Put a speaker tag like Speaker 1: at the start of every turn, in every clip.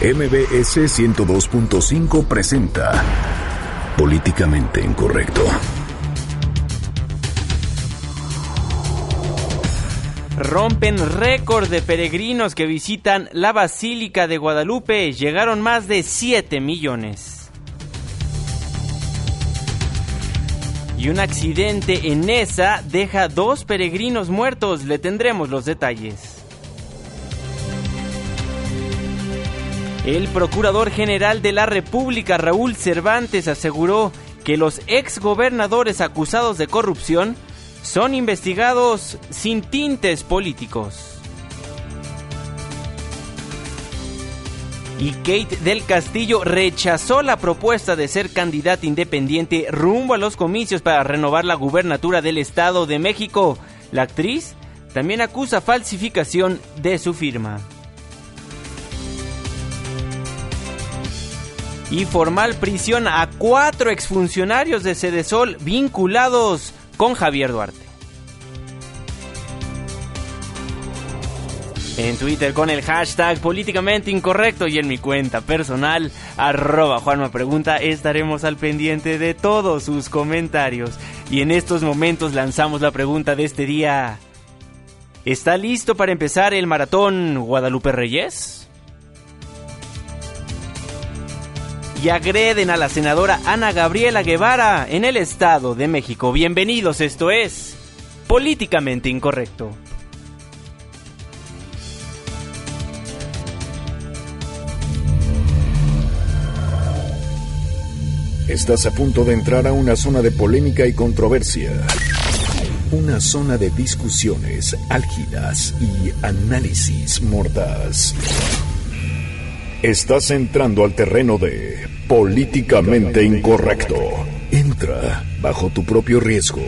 Speaker 1: MBS 102.5 presenta Políticamente Incorrecto.
Speaker 2: Rompen récord de peregrinos que visitan la Basílica de Guadalupe. Llegaron más de 7 millones. Y un accidente en esa deja dos peregrinos muertos. Le tendremos los detalles. El Procurador General de la República, Raúl Cervantes, aseguró que los exgobernadores acusados de corrupción son investigados sin tintes políticos. Y Kate del Castillo rechazó la propuesta de ser candidata independiente rumbo a los comicios para renovar la gubernatura del Estado de México. La actriz también acusa falsificación de su firma. Y formal prisión a cuatro exfuncionarios de Cedesol vinculados con Javier Duarte. En Twitter con el hashtag políticamente incorrecto y en mi cuenta personal, arroba Juanma Pregunta, estaremos al pendiente de todos sus comentarios. Y en estos momentos lanzamos la pregunta de este día. ¿Está listo para empezar el maratón Guadalupe Reyes? Y agreden a la senadora Ana Gabriela Guevara en el Estado de México. Bienvenidos, esto es Políticamente Incorrecto.
Speaker 1: Estás a punto de entrar a una zona de polémica y controversia. Una zona de discusiones álgidas y análisis mordaz. Estás entrando al terreno de políticamente incorrecto. Entra bajo tu propio riesgo.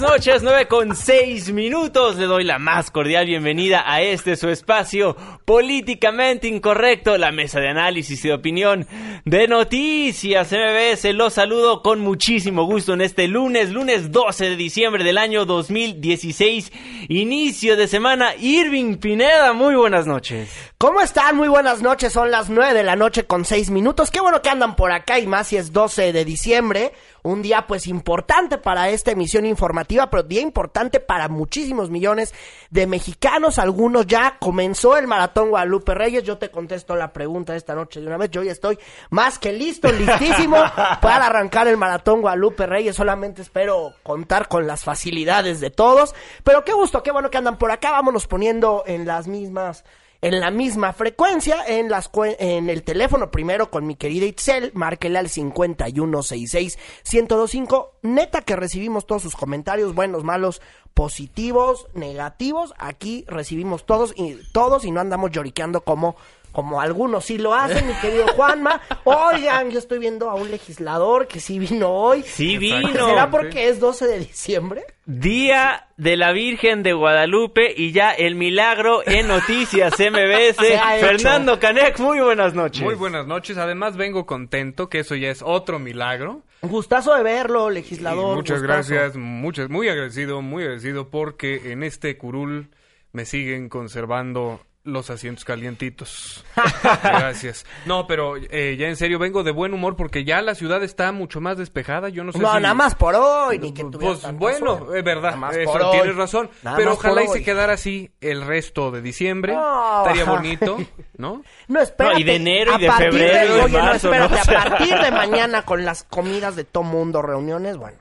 Speaker 2: Buenas noches, 9 con 6 minutos. Le doy la más cordial bienvenida a este su espacio políticamente incorrecto, la mesa de análisis y de opinión de noticias MBS. Los saludo con muchísimo gusto en este lunes, lunes 12 de diciembre del año 2016, inicio de semana. Irving Pineda, muy buenas noches.
Speaker 3: ¿Cómo están? Muy buenas noches, son las 9 de la noche con 6 minutos. Qué bueno que andan por acá y más si es 12 de diciembre un día pues importante para esta emisión informativa, pero día importante para muchísimos millones de mexicanos, algunos ya comenzó el maratón Guadalupe Reyes, yo te contesto la pregunta esta noche de una vez, yo ya estoy más que listo, listísimo para arrancar el maratón Guadalupe Reyes, solamente espero contar con las facilidades de todos, pero qué gusto, qué bueno que andan por acá, vámonos poniendo en las mismas en la misma frecuencia en las en el teléfono. Primero con mi querida Itzel, márquele al 5166 1025, neta que recibimos todos sus comentarios, buenos, malos, positivos, negativos, aquí recibimos todos y todos y no andamos lloriqueando como como algunos sí lo hacen, mi querido Juanma. Oigan, yo estoy viendo a un legislador que sí vino hoy.
Speaker 2: Sí vino.
Speaker 3: ¿Será porque es 12 de diciembre?
Speaker 2: Día de la Virgen de Guadalupe y ya el milagro en Noticias MBS. Fernando Canek, muy buenas noches.
Speaker 4: Muy buenas noches. Además vengo contento que eso ya es otro milagro.
Speaker 3: Gustazo de verlo, legislador.
Speaker 4: muchas gracias, muchas, muy agradecido, muy agradecido porque en este curul me siguen conservando los asientos calientitos. Gracias. No, pero eh, ya en serio vengo de buen humor porque ya la ciudad está mucho más despejada. Yo no sé
Speaker 3: no, nada más por hoy, ni que
Speaker 4: Pues bueno, es verdad, eso tienes razón. pero ojalá y se quedara así el resto de diciembre. Estaría bonito, ¿no?
Speaker 3: No, espérate.
Speaker 2: y de enero y de febrero
Speaker 3: oye, no, espérate, a partir de mañana con las comidas de todo mundo, reuniones, bueno.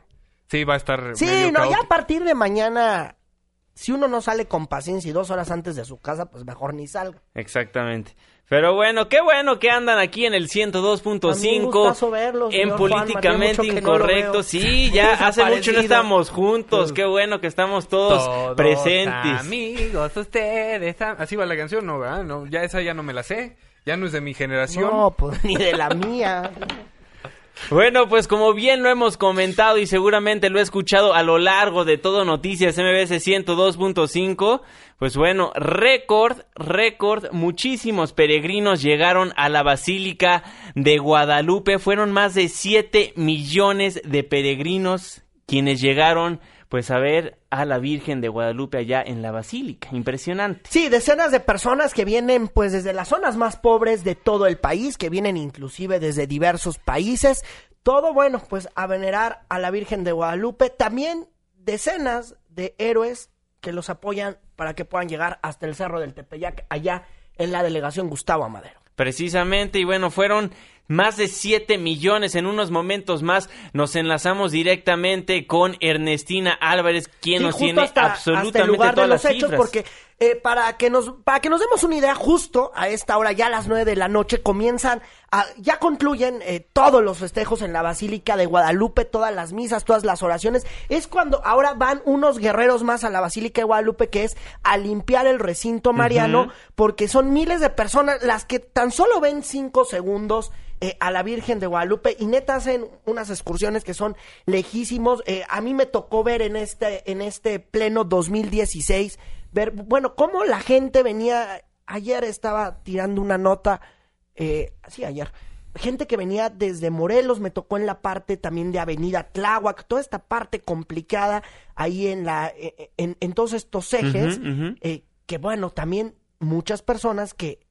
Speaker 4: Sí, va a estar
Speaker 3: Sí, no, ya a partir de mañana si uno no sale con paciencia y dos horas antes de su casa, pues mejor ni salga.
Speaker 2: Exactamente. Pero bueno, qué bueno que andan aquí en el 102.5 en políticamente incorrecto. sí, ya hace mucho no estamos juntos. Qué bueno que estamos todos, presentes.
Speaker 4: Amigos, ustedes. Así va la canción, no, ¿verdad? No, ya esa ya no me la sé. Ya no es de mi generación.
Speaker 3: No, pues ni de la mía.
Speaker 2: Bueno, pues como bien lo hemos comentado y seguramente lo he escuchado a lo largo de todo Noticias MBS 102.5, pues bueno, récord, récord, muchísimos peregrinos llegaron a la Basílica de Guadalupe, fueron más de 7 millones de peregrinos quienes llegaron pues a ver a la Virgen de Guadalupe allá en la Basílica. Impresionante.
Speaker 3: Sí, decenas de personas que vienen pues desde las zonas más pobres de todo el país, que vienen inclusive desde diversos países. Todo bueno, pues a venerar a la Virgen de Guadalupe. También decenas de héroes que los apoyan para que puedan llegar hasta el Cerro del Tepeyac, allá en la delegación Gustavo Amadero.
Speaker 2: Precisamente, y bueno, fueron más de 7 millones. En unos momentos más nos enlazamos directamente con Ernestina Álvarez, quien nos tiene absolutamente todas las
Speaker 3: hechos, porque eh, para que nos para que nos demos una idea, justo a esta hora, ya a las 9 de la noche, comienzan a, ya concluyen eh, todos los festejos en la Basílica de Guadalupe, todas las misas, todas las oraciones. Es cuando ahora van unos guerreros más a la Basílica de Guadalupe, que es a limpiar el recinto mariano, porque son miles de personas las que tan solo ven cinco segundos eh, a la Virgen de Guadalupe y neta hacen unas excursiones que son lejísimos. Eh, a mí me tocó ver en este, en este pleno 2016, ver, bueno, cómo la gente venía, ayer estaba tirando una nota, eh, sí, ayer, gente que venía desde Morelos, me tocó en la parte también de Avenida Tláhuac, toda esta parte complicada ahí en la, en, en todos estos ejes, que bueno, también muchas personas que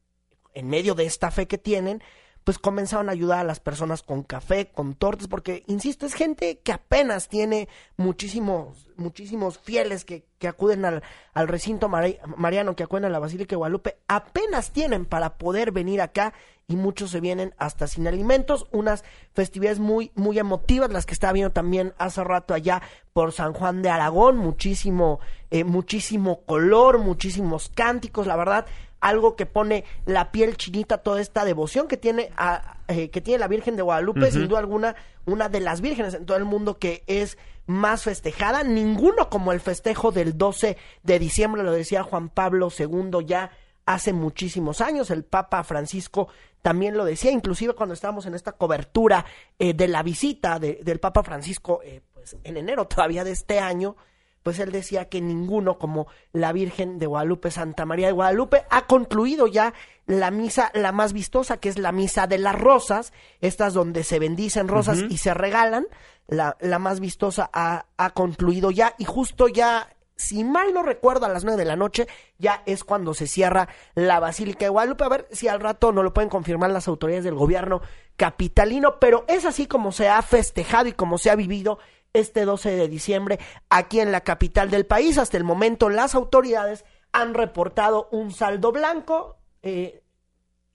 Speaker 3: en medio de esta fe que tienen, pues comenzaron a ayudar a las personas con café, con tortas, porque, insisto, es gente que apenas tiene muchísimos, muchísimos fieles que, que acuden al, al recinto mariano, que acuden a la Basílica de Guadalupe, apenas tienen para poder venir acá y muchos se vienen hasta sin alimentos, unas festividades muy, muy emotivas, las que estaba viendo también hace rato allá por San Juan de Aragón, muchísimo, eh, muchísimo color, muchísimos cánticos, la verdad, algo que pone la piel chinita toda esta devoción que tiene a, eh, que tiene la Virgen de Guadalupe, sin duda alguna, una de las vírgenes en todo el mundo que es más festejada, ninguno como el festejo del 12 de diciembre, lo decía Juan Pablo II ya hace muchísimos años, el Papa Francisco también lo decía, inclusive cuando estábamos en esta cobertura eh, de la visita del Papa Francisco, eh, pues en enero todavía de este año, pues él decía que ninguno como la Virgen de Guadalupe, Santa María de Guadalupe, ha concluido ya la misa, la más vistosa, que es la misa de las rosas, estas donde se bendicen rosas y se regalan, la, la más vistosa ha, ha concluido ya y justo ya si mal no recuerdo, a las nueve de la noche ya es cuando se cierra la Basílica de Guadalupe. A ver si al rato no lo pueden confirmar las autoridades del gobierno capitalino, pero es así como se ha festejado y como se ha vivido este 12 de diciembre aquí en la capital del país. Hasta el momento las autoridades han reportado un saldo blanco. Eh,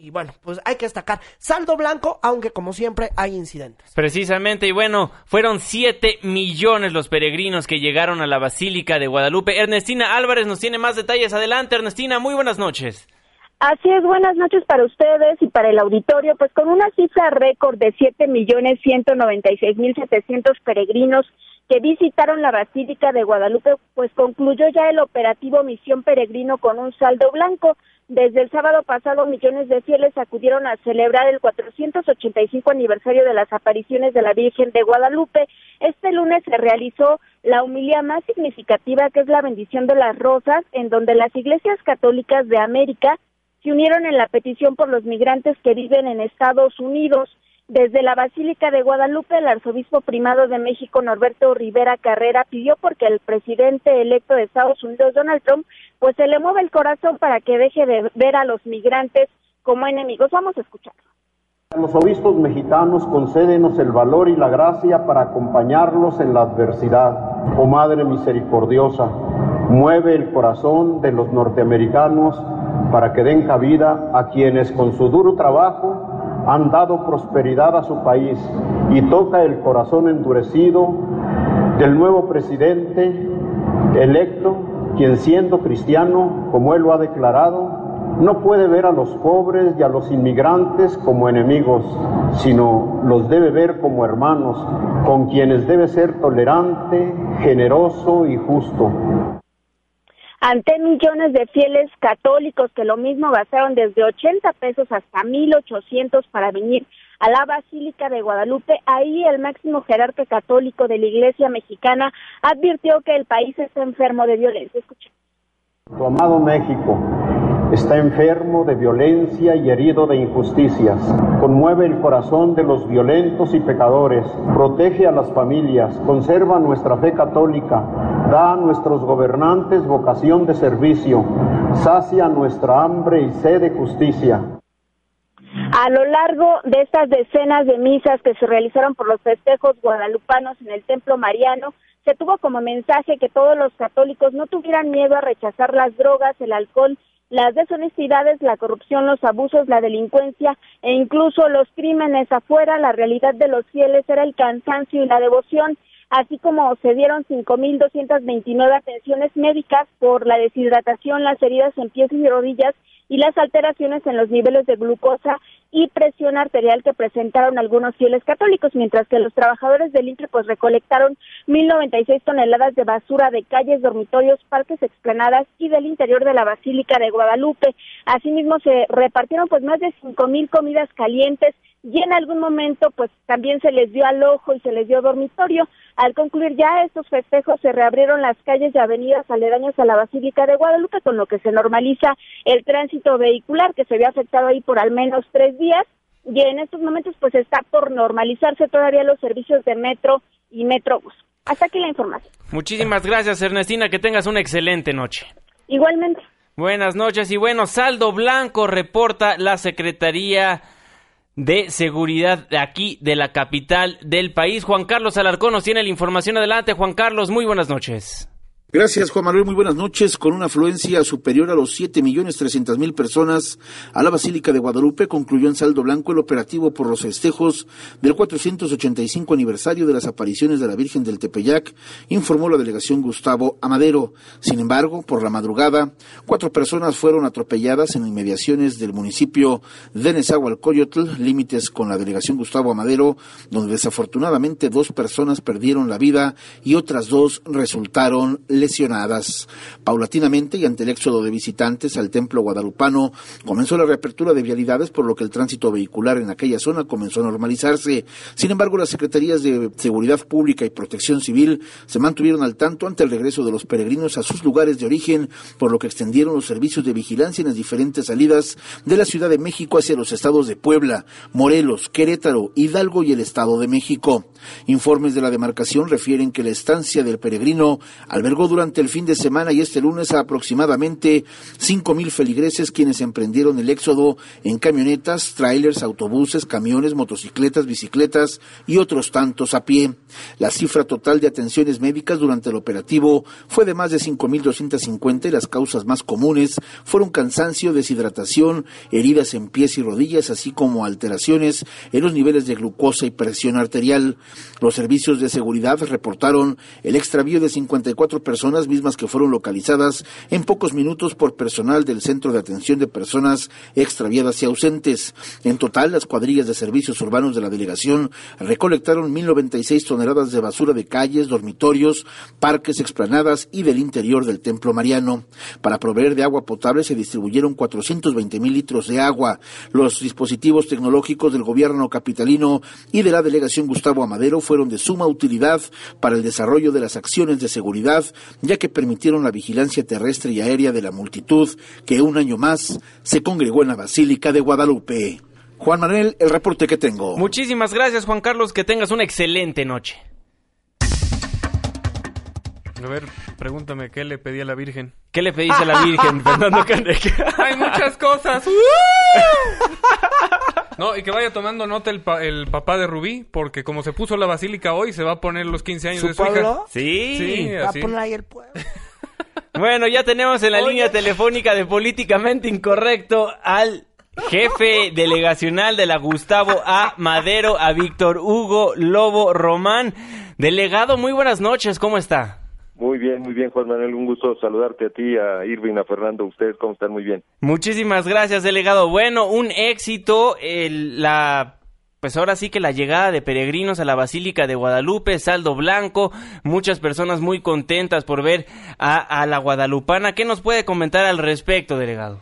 Speaker 3: y bueno, pues hay que destacar saldo blanco, aunque como siempre hay incidentes.
Speaker 2: Precisamente, y bueno, fueron 7 millones los peregrinos que llegaron a la Basílica de Guadalupe. Ernestina Álvarez nos tiene más detalles. Adelante, Ernestina, muy buenas noches.
Speaker 5: Así es, buenas noches para ustedes y para el auditorio. Pues con una cifra récord de siete millones ciento noventa y seis mil setecientos peregrinos que visitaron la Basílica de Guadalupe, pues concluyó ya el operativo Misión Peregrino con un saldo blanco. Desde el sábado pasado, millones de fieles acudieron a celebrar el 485 aniversario de las apariciones de la Virgen de Guadalupe. Este lunes se realizó la humilía más significativa, que es la bendición de las rosas, en donde las iglesias católicas de América se unieron en la petición por los migrantes que viven en Estados Unidos. Desde la Basílica de Guadalupe, el arzobispo primado de México, Norberto Rivera Carrera, pidió porque el presidente electo de Estados Unidos, Donald Trump, pues se le mueve el corazón para que deje de ver a los migrantes como enemigos. Vamos a escucharlo.
Speaker 6: Los obispos mexicanos concédenos el valor y la gracia para acompañarlos en la adversidad. Oh Madre misericordiosa, mueve el corazón de los norteamericanos para que den cabida a quienes con su duro trabajo han dado prosperidad a su país y toca el corazón endurecido del nuevo presidente electo, quien siendo cristiano, como él lo ha declarado, no puede ver a los pobres y a los inmigrantes como enemigos, sino los debe ver como hermanos, con quienes debe ser tolerante, generoso y justo
Speaker 5: ante millones de fieles católicos que lo mismo gastaron desde 80 pesos hasta 1.800 para venir a la Basílica de Guadalupe. Ahí el máximo jerarca católico de la Iglesia mexicana advirtió que el país está enfermo de violencia. Escucha.
Speaker 6: Tu amado México está enfermo de violencia y herido de injusticias. Conmueve el corazón de los violentos y pecadores, protege a las familias, conserva nuestra fe católica, da a nuestros gobernantes vocación de servicio, sacia nuestra hambre y sed de justicia.
Speaker 5: A lo largo de estas decenas de misas que se realizaron por los festejos guadalupanos en el Templo Mariano, se tuvo como mensaje que todos los católicos no tuvieran miedo a rechazar las drogas, el alcohol las deshonestidades, la corrupción, los abusos, la delincuencia e incluso los crímenes afuera, la realidad de los fieles era el cansancio y la devoción, así como se dieron 5.229 atenciones médicas por la deshidratación, las heridas en pies y rodillas y las alteraciones en los niveles de glucosa y presión arterial que presentaron algunos fieles católicos, mientras que los trabajadores del INTRE pues recolectaron 1.096 toneladas de basura de calles, dormitorios, parques, explanadas y del interior de la Basílica de Guadalupe. Asimismo se repartieron pues más de 5.000 comidas calientes y en algún momento pues también se les dio al ojo y se les dio dormitorio. Al concluir ya estos festejos se reabrieron las calles y avenidas aledañas a la Basílica de Guadalupe con lo que se normaliza el tránsito vehicular que se había afectado ahí por al menos tres días y en estos momentos pues está por normalizarse todavía los servicios de metro y metrobús. Hasta aquí la información.
Speaker 2: Muchísimas gracias Ernestina, que tengas una excelente noche.
Speaker 5: Igualmente.
Speaker 2: Buenas noches y bueno, saldo blanco reporta la Secretaría de seguridad de aquí de la capital del país. Juan Carlos Alarcón nos tiene la información adelante. Juan Carlos, muy buenas noches.
Speaker 7: Gracias, Juan Manuel. Muy buenas noches. Con una afluencia superior a los siete millones trescientas mil personas a la Basílica de Guadalupe, concluyó en saldo blanco el operativo por los festejos del 485 aniversario de las apariciones de la Virgen del Tepeyac, informó la delegación Gustavo Amadero. Sin embargo, por la madrugada, cuatro personas fueron atropelladas en inmediaciones del municipio de Nezahualcóyotl, límites con la delegación Gustavo Amadero, donde desafortunadamente dos personas perdieron la vida y otras dos resultaron lesionadas. Paulatinamente y ante el éxodo de visitantes al templo guadalupano, comenzó la reapertura de vialidades, por lo que el tránsito vehicular en aquella zona comenzó a normalizarse. Sin embargo, las secretarías de Seguridad Pública y Protección Civil se mantuvieron al tanto ante el regreso de los peregrinos a sus lugares de origen, por lo que extendieron los servicios de vigilancia en las diferentes salidas de la Ciudad de México hacia los estados de Puebla, Morelos, Querétaro, Hidalgo y el Estado de México. Informes de la demarcación refieren que la estancia del peregrino albergó durante el fin de semana y este lunes a aproximadamente cinco mil feligreses quienes emprendieron el éxodo en camionetas, trailers, autobuses, camiones, motocicletas, bicicletas y otros tantos a pie. La cifra total de atenciones médicas durante el operativo fue de más de 5.250 y las causas más comunes fueron cansancio, deshidratación, heridas en pies y rodillas, así como alteraciones en los niveles de glucosa y presión arterial. Los servicios de seguridad reportaron el extravío de 54 personas personas mismas que fueron localizadas en pocos minutos por personal del Centro de Atención de Personas Extraviadas y Ausentes. En total, las cuadrillas de servicios urbanos de la delegación recolectaron 1.096 toneladas de basura de calles, dormitorios, parques, explanadas y del interior del Templo Mariano. Para proveer de agua potable se distribuyeron 420 mil litros de agua. Los dispositivos tecnológicos del gobierno capitalino y de la delegación Gustavo Amadero fueron de suma utilidad para el desarrollo de las acciones de seguridad ya que permitieron la vigilancia terrestre y aérea de la multitud que un año más se congregó en la Basílica de Guadalupe. Juan Manuel, el reporte que tengo.
Speaker 2: Muchísimas gracias, Juan Carlos, que tengas una excelente noche.
Speaker 4: A ver, pregúntame, ¿qué le pedí a la Virgen?
Speaker 2: ¿Qué le pediste a la Virgen, Fernando
Speaker 4: Hay muchas cosas. No, y que vaya tomando nota el, el, papá de Rubí, porque como se puso la basílica hoy, se va a poner los 15 años de su hija.
Speaker 2: Sí,
Speaker 3: sí va a poner ahí el pueblo.
Speaker 2: Bueno, ya tenemos en la línea telefónica de Políticamente Incorrecto al jefe delegacional de la Gustavo A. Madero, a Víctor Hugo Lobo Román. Delegado, muy buenas noches, ¿cómo está?
Speaker 8: Muy bien, muy bien, Juan Manuel. Un gusto saludarte a ti, a Irving, a Fernando. Ustedes, ¿cómo están? Muy bien.
Speaker 2: Muchísimas gracias, delegado. Bueno, un éxito. El, la pues ahora sí que la llegada de peregrinos a la Basílica de Guadalupe, saldo blanco, muchas personas muy contentas por ver a, a, la guadalupana. ¿Qué nos puede comentar al respecto, delegado?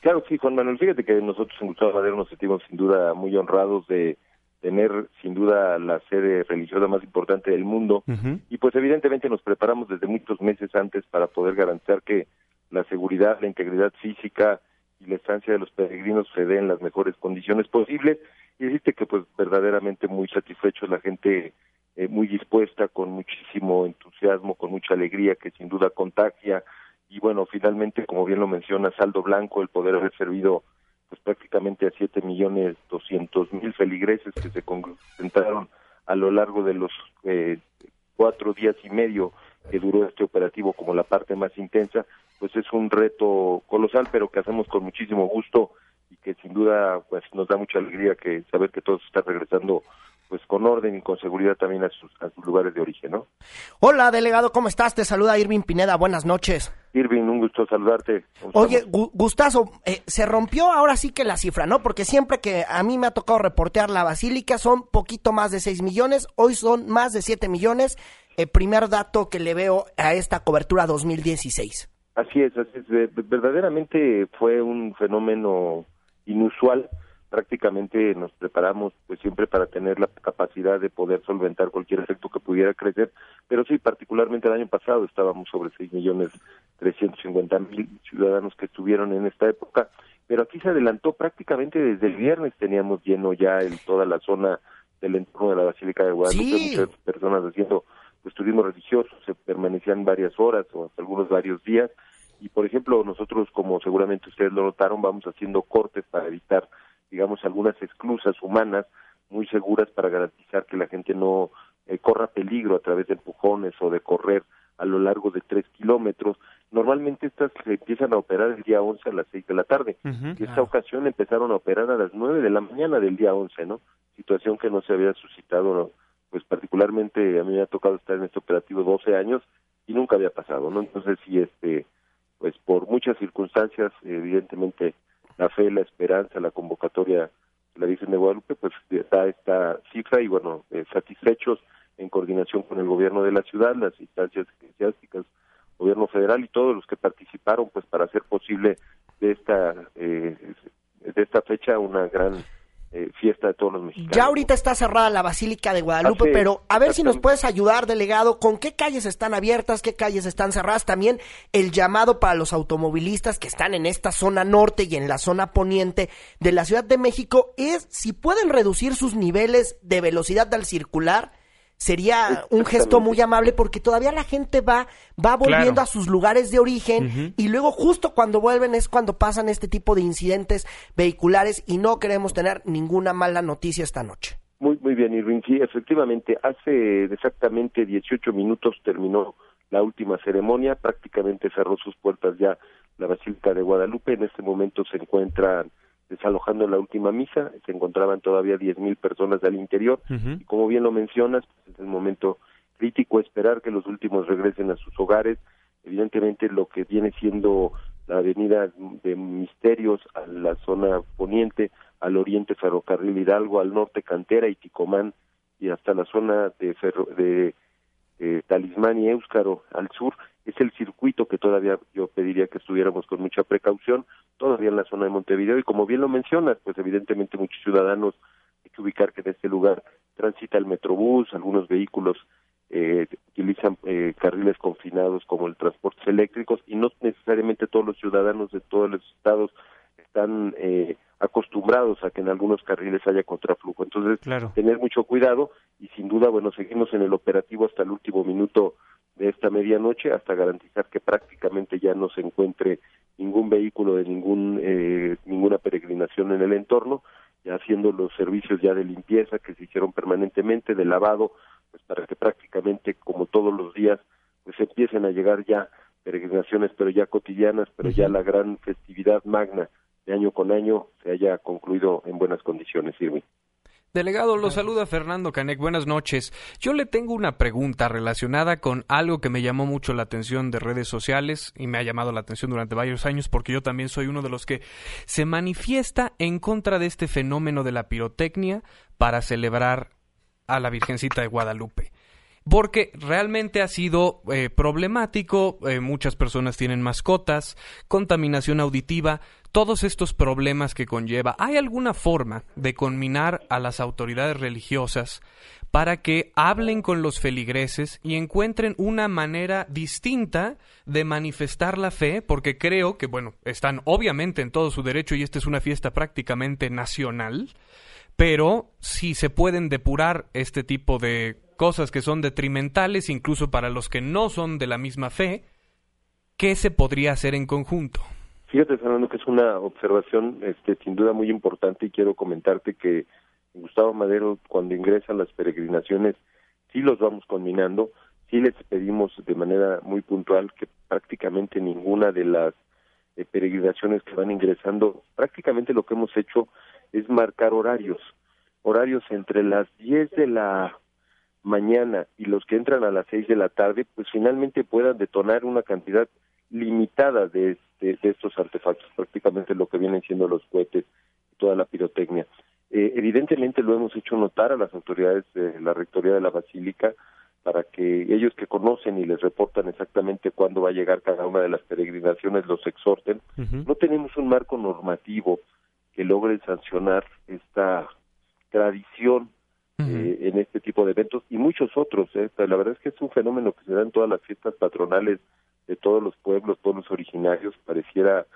Speaker 8: Claro, sí, Juan Manuel, fíjate que nosotros en Gustavo Madero nos sentimos sin duda muy honrados de tener sin duda la sede religiosa más importante del mundo. Y pues evidentemente nos preparamos desde muchos meses antes para poder garantizar que la seguridad, la integridad física y la estancia de los peregrinos se dé en las mejores condiciones posibles. Y decirte que pues verdaderamente muy satisfechos la gente eh, muy dispuesta con muchísimo entusiasmo con mucha alegría que sin duda contagia. Y bueno finalmente como bien lo menciona saldo blanco el poder haber servido pues prácticamente a siete millones doscientos mil feligreses que se concentraron a lo largo de los eh, cuatro días y medio que duró este operativo como la parte más intensa, pues es un reto colosal, pero que hacemos con muchísimo gusto y que sin duda pues nos da mucha alegría que saber que todos están regresando pues con orden y con seguridad también a sus, a sus lugares de origen, ¿no?
Speaker 3: Hola, delegado, ¿cómo estás? Te saluda Irving Pineda, buenas noches.
Speaker 8: Irving, un gusto saludarte.
Speaker 3: Oye, Gustazo, eh, se rompió ahora sí que la cifra, ¿no? Porque siempre que a mí me ha tocado reportear la Basílica son poquito más de 6 millones, hoy son más de 7 millones. El primer dato que le veo a esta cobertura 2016.
Speaker 8: Así es, así es. Verdaderamente fue un fenómeno inusual prácticamente nos preparamos pues siempre para tener la capacidad de poder solventar cualquier efecto que pudiera crecer, pero sí, particularmente el año pasado estábamos sobre seis millones trescientos cincuenta mil ciudadanos que estuvieron en esta época, pero aquí se adelantó prácticamente desde el viernes teníamos lleno ya en toda la zona del entorno de la Basílica de Guadalupe, muchas personas haciendo pues turismo religioso, se permanecían varias horas o hasta algunos varios días, y por ejemplo nosotros como seguramente ustedes lo notaron vamos haciendo cortes para evitar digamos, algunas esclusas humanas muy seguras para garantizar que la gente no eh, corra peligro a través de empujones o de correr a lo largo de tres kilómetros. Normalmente estas se empiezan a operar el día 11 a las seis de la tarde. y esta ocasión empezaron a operar a las nueve de la mañana del día 11, ¿no? Situación que no se había suscitado, pues particularmente a mí me ha tocado estar en este operativo 12 años y nunca había pasado, ¿no? Entonces sí, este, pues por muchas circunstancias, evidentemente la fe, la esperanza, la convocatoria la Virgen de Guadalupe, pues da esta cifra y bueno, eh, satisfechos en coordinación con el gobierno de la ciudad, las instancias eclesiásticas, gobierno federal y todos los que participaron pues para hacer posible de esta eh, de esta fecha una gran eh, fiesta de todos los mexicanos.
Speaker 3: Ya ahorita está cerrada la Basílica de Guadalupe, pero a ver si nos puedes ayudar, delegado, con qué calles están abiertas, qué calles están cerradas. También el llamado para los automovilistas que están en esta zona norte y en la zona poniente de la Ciudad de México es si pueden reducir sus niveles de velocidad al circular sería un gesto muy amable porque todavía la gente va va volviendo a sus lugares de origen y luego justo cuando vuelven es cuando pasan este tipo de incidentes vehiculares y no queremos tener ninguna mala noticia esta noche.
Speaker 8: Muy muy bien, Irving. Sí, efectivamente, hace exactamente 18 minutos terminó la última ceremonia, prácticamente cerró sus puertas ya la Basílica de Guadalupe. En este momento se encuentran desalojando la última misa, se encontraban todavía diez mil personas al interior, y como bien lo mencionas, pues es el momento crítico esperar que los últimos regresen a sus hogares, evidentemente lo que viene siendo la avenida de Misterios a la zona poniente, al oriente Ferrocarril Hidalgo, al norte Cantera y Ticomán, y hasta la zona de, de eh, Talismán y Éuscaro al sur, es el circuito que todavía yo pediría que estuviéramos con mucha precaución, todavía en la zona de Montevideo, y como bien lo mencionas, pues evidentemente muchos ciudadanos hay que ubicar que en este lugar transita el metrobús, algunos vehículos eh, utilizan eh, carriles confinados como el transportes eléctricos y no necesariamente todos los ciudadanos de todos los estados están eh, acostumbrados a que en algunos carriles haya contraflujo. Entonces, tener mucho cuidado y sin duda, bueno, seguimos en el operativo hasta el último minuto de esta medianoche hasta garantizar que prácticamente ya no se encuentre ningún vehículo de ningún eh, ninguna peregrinación en el entorno ya haciendo los servicios ya de limpieza que se hicieron permanentemente de lavado pues para que prácticamente como todos los días pues empiecen a llegar ya peregrinaciones pero ya cotidianas pero ya la gran festividad magna de año con año se haya concluido en buenas condiciones Irwin.
Speaker 4: Delegado, lo saluda Fernando Canek. Buenas noches. Yo le tengo una pregunta relacionada con algo que me llamó mucho la atención de redes sociales y me ha llamado la atención durante varios años porque yo también soy uno de los que se manifiesta en contra de este fenómeno de la pirotecnia para celebrar a la Virgencita de Guadalupe. Porque realmente ha sido eh, problemático, eh, muchas personas tienen mascotas, contaminación auditiva, todos estos problemas que conlleva. ¿Hay alguna forma de conminar a las autoridades religiosas para que hablen con los feligreses y encuentren una manera distinta de manifestar la fe, porque creo que, bueno, están obviamente en todo su derecho y esta es una fiesta prácticamente nacional, pero si se pueden depurar este tipo de cosas que son detrimentales, incluso para los que no son de la misma fe, ¿qué se podría hacer en conjunto?
Speaker 8: Fíjate, Fernando, que es una observación este, sin duda muy importante y quiero comentarte que Gustavo Madero, cuando ingresan las peregrinaciones, sí los vamos combinando, sí les pedimos de manera muy puntual que prácticamente ninguna de las eh, peregrinaciones que van ingresando, prácticamente lo que hemos hecho es marcar horarios, horarios entre las 10 de la mañana y los que entran a las 6 de la tarde, pues finalmente puedan detonar una cantidad limitada de, de, de estos artefactos, prácticamente lo que vienen siendo los cohetes y toda la pirotecnia. Eh, evidentemente lo hemos hecho notar a las autoridades de la Rectoría de la Basílica para que ellos que conocen y les reportan exactamente cuándo va a llegar cada una de las peregrinaciones los exhorten. No tenemos un marco normativo que logre sancionar esta tradición eh, en este tipo de eventos y muchos otros. Eh. La verdad es que es un fenómeno que se da en todas las fiestas patronales de todos los pueblos, pueblos originarios, pareciera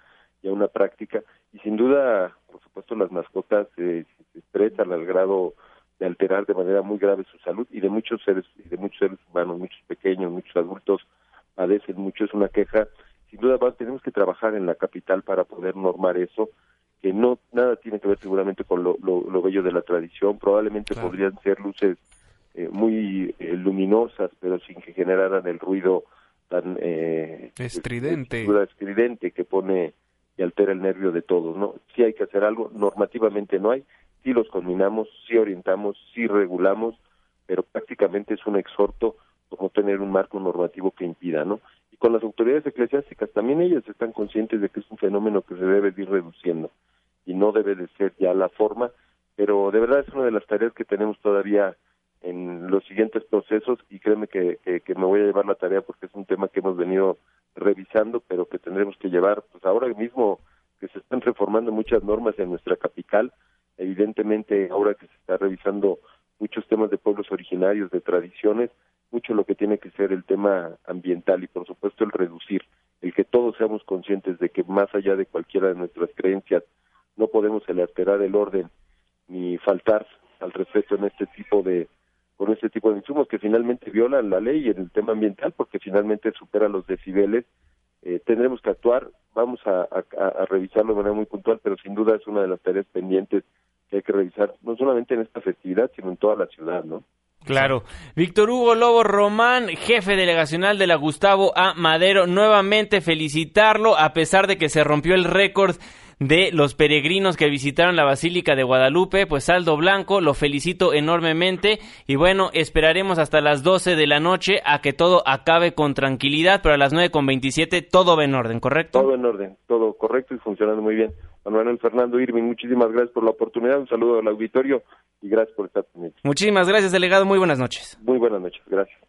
Speaker 8: ya una práctica y sin duda, por supuesto, las mascotas eh, se estresan al grado de alterar de manera muy grave su salud y de muchos seres y de muchos seres humanos, muchos pequeños, muchos adultos padecen mucho, es una queja. Sin duda, tenemos que trabajar en la capital para poder normar eso, que no nada tiene que ver seguramente con lo, lo, bello de la tradición, probablemente podrían ser luces eh, muy eh, luminosas, pero sin que generaran el ruido tan
Speaker 4: eh, estridente.
Speaker 8: estridente que pone y altera el nervio de todos, ¿no? Si hay que hacer algo, normativamente no hay, sí los combinamos, sí orientamos, sí regulamos, pero prácticamente es un exhorto como tener un marco normativo que impida, ¿no? Y con las autoridades eclesiásticas también ellas están conscientes de que es un fenómeno que se debe ir reduciendo y no debe de ser ya la forma, pero de verdad es una de las tareas que tenemos todavía en los siguientes procesos y créeme que, que, me voy a llevar la tarea porque es un tema que hemos venido revisando, pero que tendremos que llevar, pues ahora mismo que se están reformando muchas normas en nuestra capital, evidentemente ahora que se está revisando muchos temas de pueblos originarios, de tradiciones, mucho lo que tiene que ser el tema ambiental y por supuesto el reducir, el que todos seamos conscientes de que más allá de cualquiera de nuestras creencias no podemos alterar el orden ni faltar al respeto en este tipo de con este tipo de insumos que finalmente violan la ley en el tema ambiental porque finalmente supera los decibeles. Eh, tendremos que actuar, vamos a, revisarlo de manera muy puntual, pero sin duda es una de las tareas pendientes que hay que revisar, no solamente en esta festividad, sino en toda la ciudad, ¿no?
Speaker 2: Claro. Víctor Hugo Lobo Román, jefe delegacional de la Gustavo A. Madero, nuevamente felicitarlo, a pesar de que se rompió el récord de los peregrinos que visitaron la Basílica de Guadalupe, pues saldo blanco, lo felicito enormemente y bueno, esperaremos hasta las 12 de la noche a que todo acabe con tranquilidad, pero a las 9 con 27 todo va en orden, ¿correcto?
Speaker 8: Todo en orden, todo correcto y funcionando muy bien. Manuel Fernando Irving, muchísimas gracias por la oportunidad, un saludo al auditorio y gracias por estar conmigo.
Speaker 2: Muchísimas gracias, delegado, muy buenas noches.
Speaker 8: Muy buenas noches, gracias.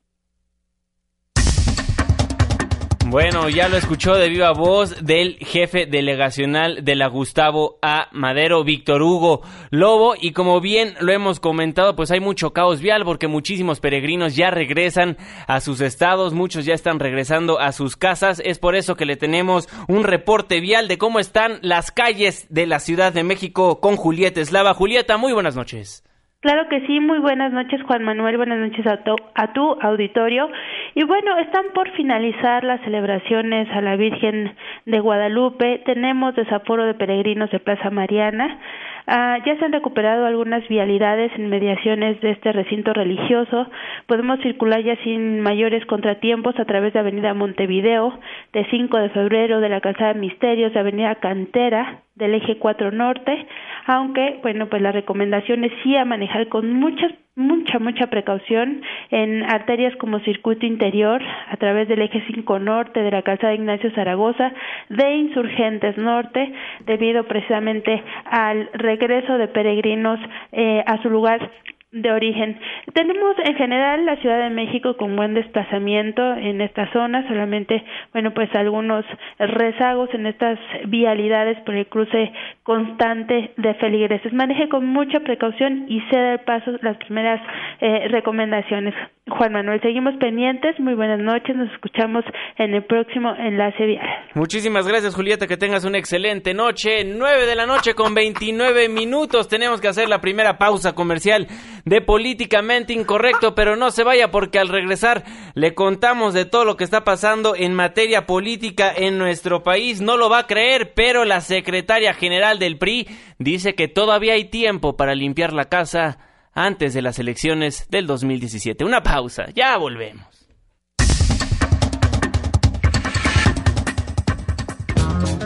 Speaker 2: Bueno, ya lo escuchó de viva voz del jefe delegacional de la Gustavo A. Madero, Víctor Hugo Lobo. Y como bien lo hemos comentado, pues hay mucho caos vial porque muchísimos peregrinos ya regresan a sus estados, muchos ya están regresando a sus casas. Es por eso que le tenemos un reporte vial de cómo están las calles de la Ciudad de México con Julieta Eslava. Julieta, muy buenas noches.
Speaker 9: Claro que sí, muy buenas noches Juan Manuel, buenas noches a tu, a tu auditorio. Y bueno, están por finalizar las celebraciones a la Virgen de Guadalupe. Tenemos desaforo de peregrinos de Plaza Mariana. Ah, ya se han recuperado algunas vialidades en mediaciones de este recinto religioso. Podemos circular ya sin mayores contratiempos a través de Avenida Montevideo, de 5 de febrero, de la Calzada Misterios, Avenida Cantera, del eje 4 norte, aunque, bueno, pues la recomendación es sí a manejar con mucha, mucha, mucha precaución en arterias como circuito interior, a través del eje 5 norte, de la calzada Ignacio Zaragoza, de Insurgentes Norte, debido precisamente al regreso de peregrinos eh, a su lugar de origen. Tenemos en general la Ciudad de México con buen desplazamiento en esta zona, solamente, bueno, pues algunos rezagos en estas vialidades por el cruce constante de feligreses. Maneje con mucha precaución y ceda el paso las primeras eh, recomendaciones. Juan Manuel, seguimos pendientes. Muy buenas noches. Nos escuchamos en el próximo enlace vial.
Speaker 2: Muchísimas gracias, Julieta. Que tengas una excelente noche. 9 de la noche con 29 minutos. Tenemos que hacer la primera pausa comercial de Políticamente Incorrecto, pero no se vaya porque al regresar le contamos de todo lo que está pasando en materia política en nuestro país. No lo va a creer, pero la secretaria general del PRI dice que todavía hay tiempo para limpiar la casa antes de las elecciones del 2017. Una pausa, ya volvemos.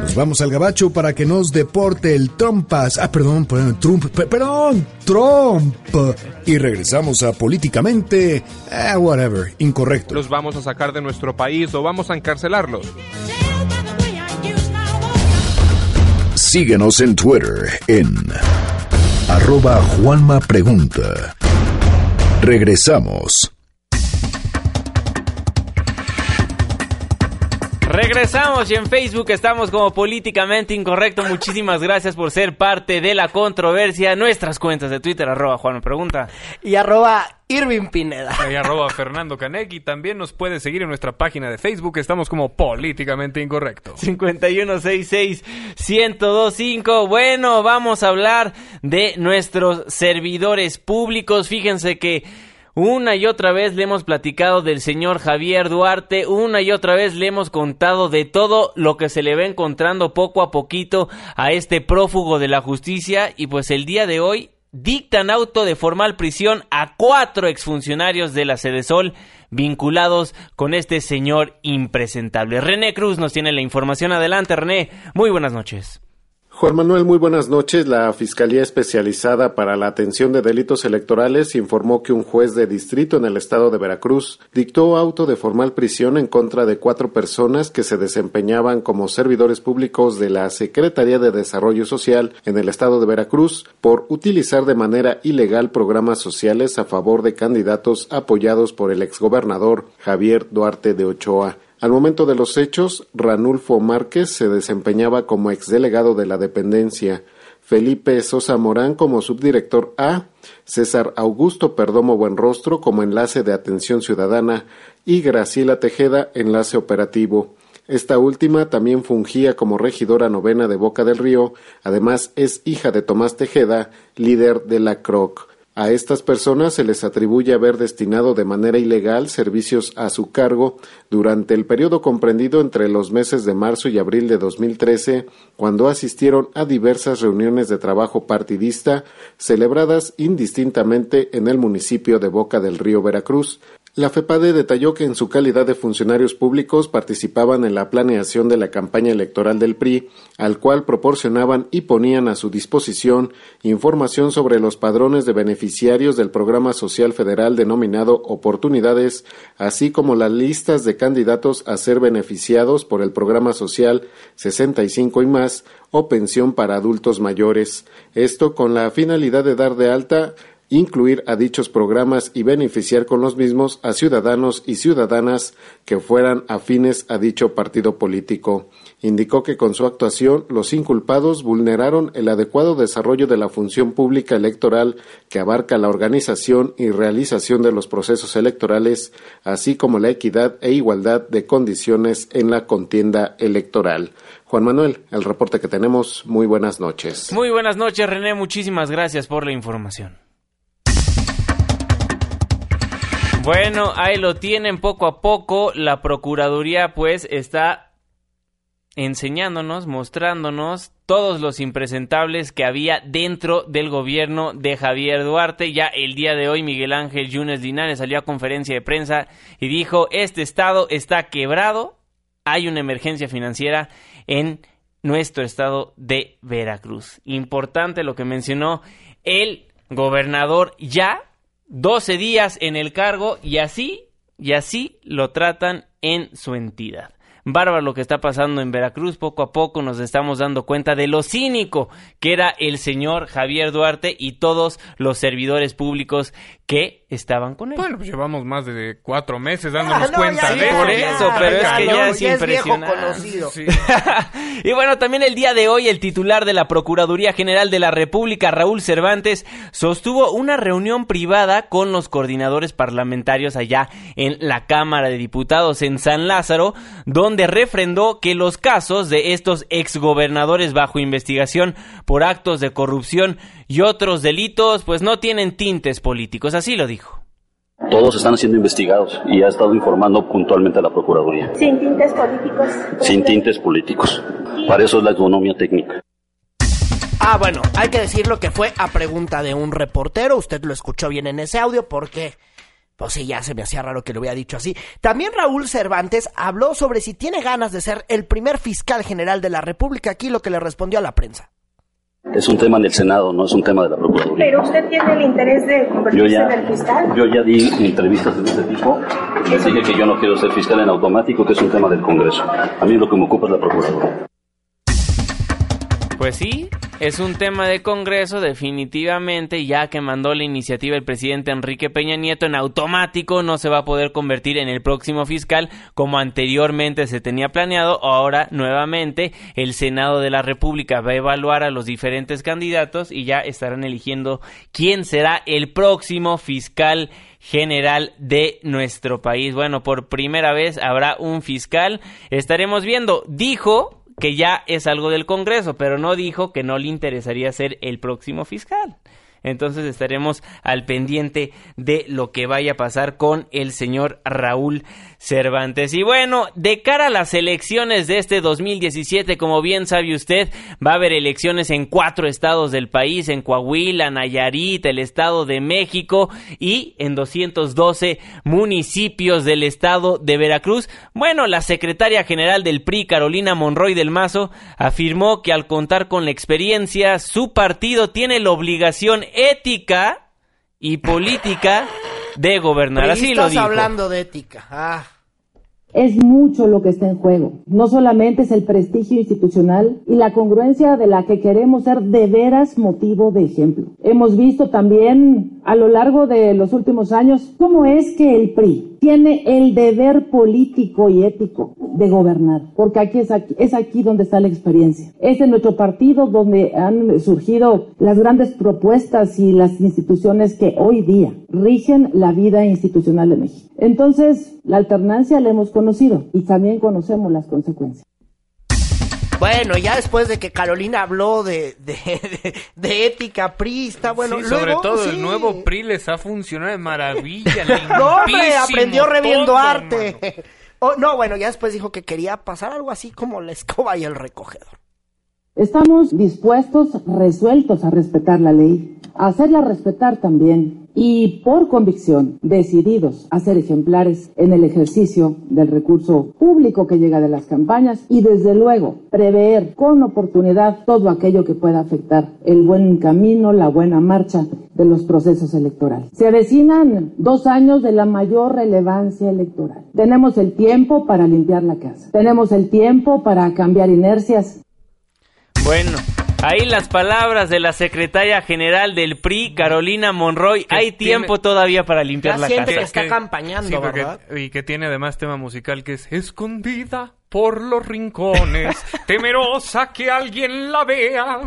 Speaker 1: Nos vamos al gabacho para que nos deporte el Trumpas. Ah, perdón, perdón, Trump, perdón, Trump. Y regresamos a políticamente, eh, whatever, incorrecto.
Speaker 10: Los vamos a sacar de nuestro país o vamos a encarcelarlos.
Speaker 1: Síguenos en Twitter en arroba Juanma Pregunta. Regresamos.
Speaker 2: Regresamos y en Facebook estamos como políticamente incorrecto. Muchísimas gracias por ser parte de la controversia. Nuestras cuentas de Twitter, arroba Juan Pregunta.
Speaker 3: Y arroba Irving Pineda.
Speaker 4: Y arroba Fernando Canegui. También nos puede seguir en nuestra página de Facebook. Estamos como políticamente incorrecto.
Speaker 2: 5166-1025. Bueno, vamos a hablar de nuestros servidores públicos. Fíjense que una y otra vez le hemos platicado del señor Javier Duarte, una y otra vez le hemos contado de todo lo que se le va encontrando poco a poquito a este prófugo de la justicia y pues el día de hoy dictan auto de formal prisión a cuatro exfuncionarios de la Sol vinculados con este señor impresentable. René Cruz nos tiene la información. Adelante, René. Muy buenas noches.
Speaker 11: Juan Manuel, muy buenas noches. La Fiscalía Especializada para la Atención de Delitos Electorales informó que un juez de distrito en el estado de Veracruz dictó auto de formal prisión en contra de cuatro personas que se desempeñaban como servidores públicos de la Secretaría de Desarrollo Social en el estado de Veracruz por utilizar de manera ilegal programas sociales a favor de candidatos apoyados por el exgobernador Javier Duarte de Ochoa. Al momento de los hechos, Ranulfo Márquez se desempeñaba como exdelegado de la dependencia, Felipe Sosa Morán como subdirector A, César Augusto Perdomo Buenrostro como enlace de atención ciudadana y Graciela Tejeda enlace operativo. Esta última también fungía como regidora novena de Boca del Río, además es hija de Tomás Tejeda, líder de la CROC. A estas personas se les atribuye haber destinado de manera ilegal servicios a su cargo durante el periodo comprendido entre los meses de marzo y abril de 2013, cuando asistieron a diversas reuniones de trabajo partidista celebradas indistintamente en el municipio de Boca del Río Veracruz, la FEPADE detalló que en su calidad de funcionarios públicos participaban en la planeación de la campaña electoral del PRI, al cual proporcionaban y ponían a su disposición información sobre los padrones de beneficiarios del programa social federal denominado Oportunidades, así como las listas de candidatos a ser beneficiados por el programa social 65 y más o pensión para adultos mayores. Esto con la finalidad de dar de alta incluir a dichos programas y beneficiar con los mismos a ciudadanos y ciudadanas que fueran afines a dicho partido político. Indicó que con su actuación los inculpados vulneraron el adecuado desarrollo de la función pública electoral que abarca la organización y realización de los procesos electorales, así como la equidad e igualdad de condiciones en la contienda electoral. Juan Manuel, el reporte que tenemos, muy buenas noches.
Speaker 2: Muy buenas noches, René, muchísimas gracias por la información. Bueno, ahí lo tienen poco a poco. La Procuraduría pues está enseñándonos, mostrándonos todos los impresentables que había dentro del gobierno de Javier Duarte. Ya el día de hoy Miguel Ángel Yunes Linares salió a conferencia de prensa y dijo, este estado está quebrado, hay una emergencia financiera en nuestro estado de Veracruz. Importante lo que mencionó el gobernador ya 12 días en el cargo y así, y así lo tratan en su entidad. bárbaro lo que está pasando en Veracruz. Poco a poco nos estamos dando cuenta de lo cínico que era el señor Javier Duarte y todos los servidores públicos que estaban con él.
Speaker 4: Bueno, pues llevamos más de cuatro meses dándonos
Speaker 3: Ah, no,
Speaker 4: cuenta de
Speaker 3: ya,
Speaker 4: eso.
Speaker 2: Por
Speaker 3: ya,
Speaker 2: eso, pero es que
Speaker 3: ya,
Speaker 2: es
Speaker 3: ya es viejo
Speaker 2: impresionante.
Speaker 3: conocido.
Speaker 4: Sí.
Speaker 2: y bueno, también el día de hoy el titular de la Procuraduría General de la República, Raúl Cervantes, sostuvo una reunión privada con los coordinadores parlamentarios allá en la Cámara de Diputados en San Lázaro, donde refrendó que los casos de estos exgobernadores bajo investigación por actos de corrupción y otros delitos pues no tienen tintes políticos, así lo dijo.
Speaker 12: Todos están siendo investigados y ha estado informando puntualmente a la Procuraduría,
Speaker 5: Sin tintes políticos.
Speaker 12: sin tintes políticos. Para eso es la economía técnica.
Speaker 3: Ah, bueno, hay que decirlo que fue a pregunta de un reportero. Usted lo escuchó bien en ese audio porque, pues sí, ya se me hacía raro que lo hubiera dicho así. También Raúl Cervantes habló sobre si tiene ganas de ser el primer fiscal general de la República. Aquí lo que le respondió a la prensa.
Speaker 12: Es un tema del Senado, no es un tema de la Procuraduría.
Speaker 5: Pero usted tiene el interés de
Speaker 12: Yo
Speaker 5: convertirse
Speaker 12: ya,
Speaker 5: en el fiscal.
Speaker 12: yo ya di entrevistas de este tipo y les dije que yo no quiero ser fiscal en automático, que es un tema del Congreso. A mí lo que me ocupa es la Procuraduría.
Speaker 2: Pues sí, es un tema de Congreso definitivamente, ya que mandó la iniciativa el presidente Enrique Peña Nieto en automático, no se va a poder convertir en el próximo fiscal como anteriormente se tenía planeado. Ahora, nuevamente, el Senado de la República va a evaluar a los diferentes candidatos y ya estarán eligiendo quién será el próximo fiscal general de nuestro país. Bueno, por primera vez habrá un fiscal. Estaremos viendo, dijo que ya es algo del Congreso, pero no dijo que no le interesaría ser el próximo fiscal. Entonces estaremos al pendiente de lo que vaya a pasar con el señor Raúl Cervantes. Y bueno, de cara a las elecciones de este 2017, como bien sabe usted, va a haber elecciones en cuatro estados del país, en Coahuila, Nayarit, el Estado de México y en 212 municipios del estado de Veracruz. Bueno, la secretaria general del PRI, Carolina Monroy del Mazo, afirmó que al contar con la experiencia, su partido tiene la obligación ética y política de gobernar. Así lo dijo.
Speaker 3: hablando de ética. Ah.
Speaker 13: Es mucho lo que está en juego. No solamente es el prestigio institucional y la congruencia de la que queremos ser de veras motivo de ejemplo. Hemos visto también a lo largo de los últimos años cómo es que el PRI tiene el deber político y ético de gobernar, porque aquí es aquí, donde está la experiencia. Es en nuestro partido donde han surgido las grandes propuestas y las instituciones que hoy día rigen la vida institucional de México. Entonces, la alternancia la hemos conocido y también conocemos las consecuencias.
Speaker 3: Bueno, ya después de que Carolina habló de, de, de, de ética prista, bueno,
Speaker 4: Sí,
Speaker 3: luego,
Speaker 4: sobre todo
Speaker 3: sí.
Speaker 4: el nuevo PRI les ha funcionado de maravilla.
Speaker 3: No, hombre, aprendió re bien
Speaker 4: todo,
Speaker 3: Duarte.
Speaker 4: mano.
Speaker 3: Oh, no, bueno, ya después dijo que quería pasar algo así como la escoba y el recogedor.
Speaker 13: Estamos dispuestos, resueltos a respetar la ley, a hacerla respetar también y por convicción decididos a ser ejemplares en el ejercicio del recurso público que llega de las campañas y desde luego prever con oportunidad todo aquello que pueda afectar el buen camino, la buena marcha de los procesos electorales. Se avecinan dos años de la mayor relevancia electoral. Tenemos el tiempo para limpiar la casa. Tenemos el tiempo para cambiar inercias
Speaker 2: Bueno, ahí las palabras de la secretaria general del PRI, Carolina Monroy. Hay tiempo todavía para limpiar
Speaker 3: Ya
Speaker 2: la
Speaker 3: siente
Speaker 2: casa.
Speaker 3: que está campañando,
Speaker 4: Sí, y que tiene además tema musical que es escondida por los rincones, temerosa que alguien la vea.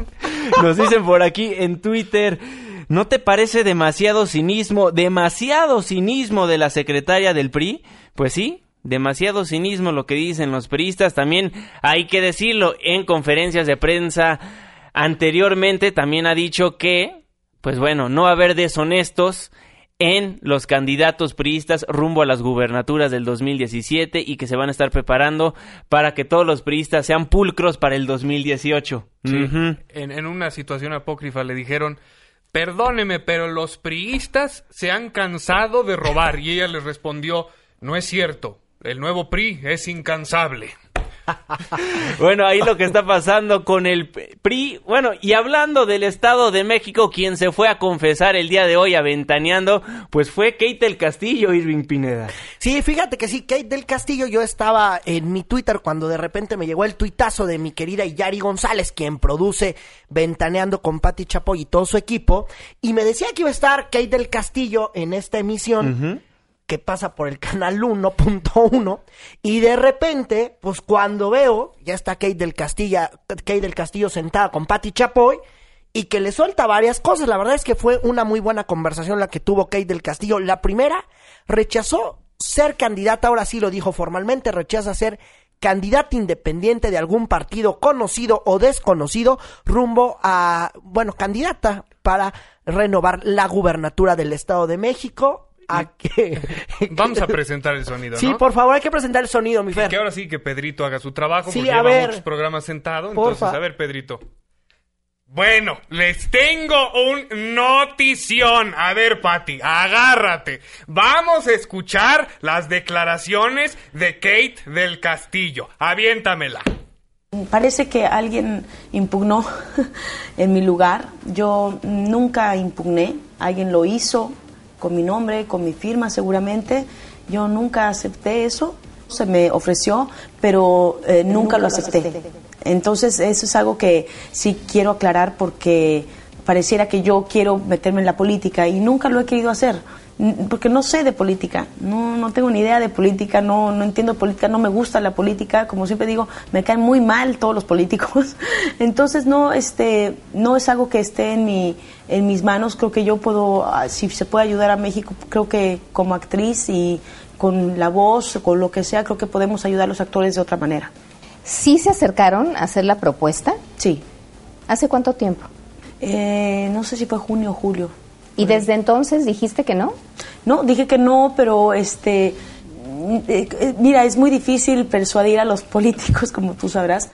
Speaker 2: Nos dicen por aquí en Twitter, ¿no te parece demasiado cinismo, demasiado cinismo de la secretaria del PRI? Pues sí, demasiado cinismo lo que dicen los priistas. También hay que decirlo, en conferencias de prensa anteriormente también ha dicho que, pues bueno, no va a haber deshonestos en los candidatos priistas rumbo a las gubernaturas del 2017 y que se van a estar preparando para que todos los priistas sean pulcros para el 2018.
Speaker 4: Sí.
Speaker 2: Ujú.
Speaker 4: en, en una situación apócrifa le dijeron, perdóneme, pero los priistas se han cansado de robar. Y ella les respondió, no es cierto, el nuevo PRI es incansable.
Speaker 2: Bueno, ahí lo que está pasando con el PRI. Bueno, y hablando del Estado de México, quien se fue a confesar el día de hoy aventaneando, pues fue Kate del Castillo, Irving Pineda.
Speaker 3: Sí, fíjate que sí, Kate del Castillo, yo estaba en mi Twitter cuando de repente me llegó el tuitazo de mi querida Yari González, quien produce Ventaneando con Pati Chapoy y todo su equipo, y me decía que iba a estar Kate del Castillo en esta emisión que pasa por el canal 1.1 y de repente, pues cuando veo, ya está Kate del Castillo, Kate del Castillo sentada con Patti Chapoy y que le suelta varias cosas. La verdad es que fue una muy buena conversación la que tuvo Kate del Castillo. La primera, rechazó ser candidata, ahora sí lo dijo formalmente, rechaza ser candidata independiente de algún partido conocido o desconocido rumbo a, bueno, candidata para renovar la gubernatura del Estado de México
Speaker 4: Vamos a presentar el sonido,
Speaker 3: ¿no? Sí, por favor, hay que presentar el sonido, mi Fer.
Speaker 4: que ahora sí que Pedrito haga su trabajo, porque lleva muchos programas sentado. Entonces, a ver, Pedrito. Bueno, les tengo un notición. A ver, Patti, agárrate. Vamos a escuchar las declaraciones de Kate del Castillo. Aviéntamela.
Speaker 14: Parece que alguien impugnó en mi lugar. Yo nunca impugné. Alguien lo hizo con mi nombre, con mi firma seguramente. Yo nunca acepté eso, se me ofreció, pero eh, nunca, lo acepté. Entonces eso es algo que sí quiero aclarar porque pareciera que yo quiero meterme en la política y nunca lo he querido hacer porque no sé de política, no, no tengo ni idea de política, no, no entiendo política, no me gusta la política, como siempre digo, me caen muy mal todos los políticos, entonces no, este, no es algo que esté en, mi, en mis manos, creo que yo puedo, ah, si se puede ayudar a México, creo que como actriz y con la voz, con lo que sea, creo que podemos ayudar a los actores de otra manera.
Speaker 15: ¿Sí se acercaron a hacer la propuesta?
Speaker 14: Sí.
Speaker 15: ¿Hace cuánto tiempo?
Speaker 14: Eh, no sé si fue junio o julio.
Speaker 15: ¿Y desde entonces dijiste que no?
Speaker 14: No, dije que no, pero este, eh, eh, mira, es muy difícil persuadir a los políticos, como tú sabrás.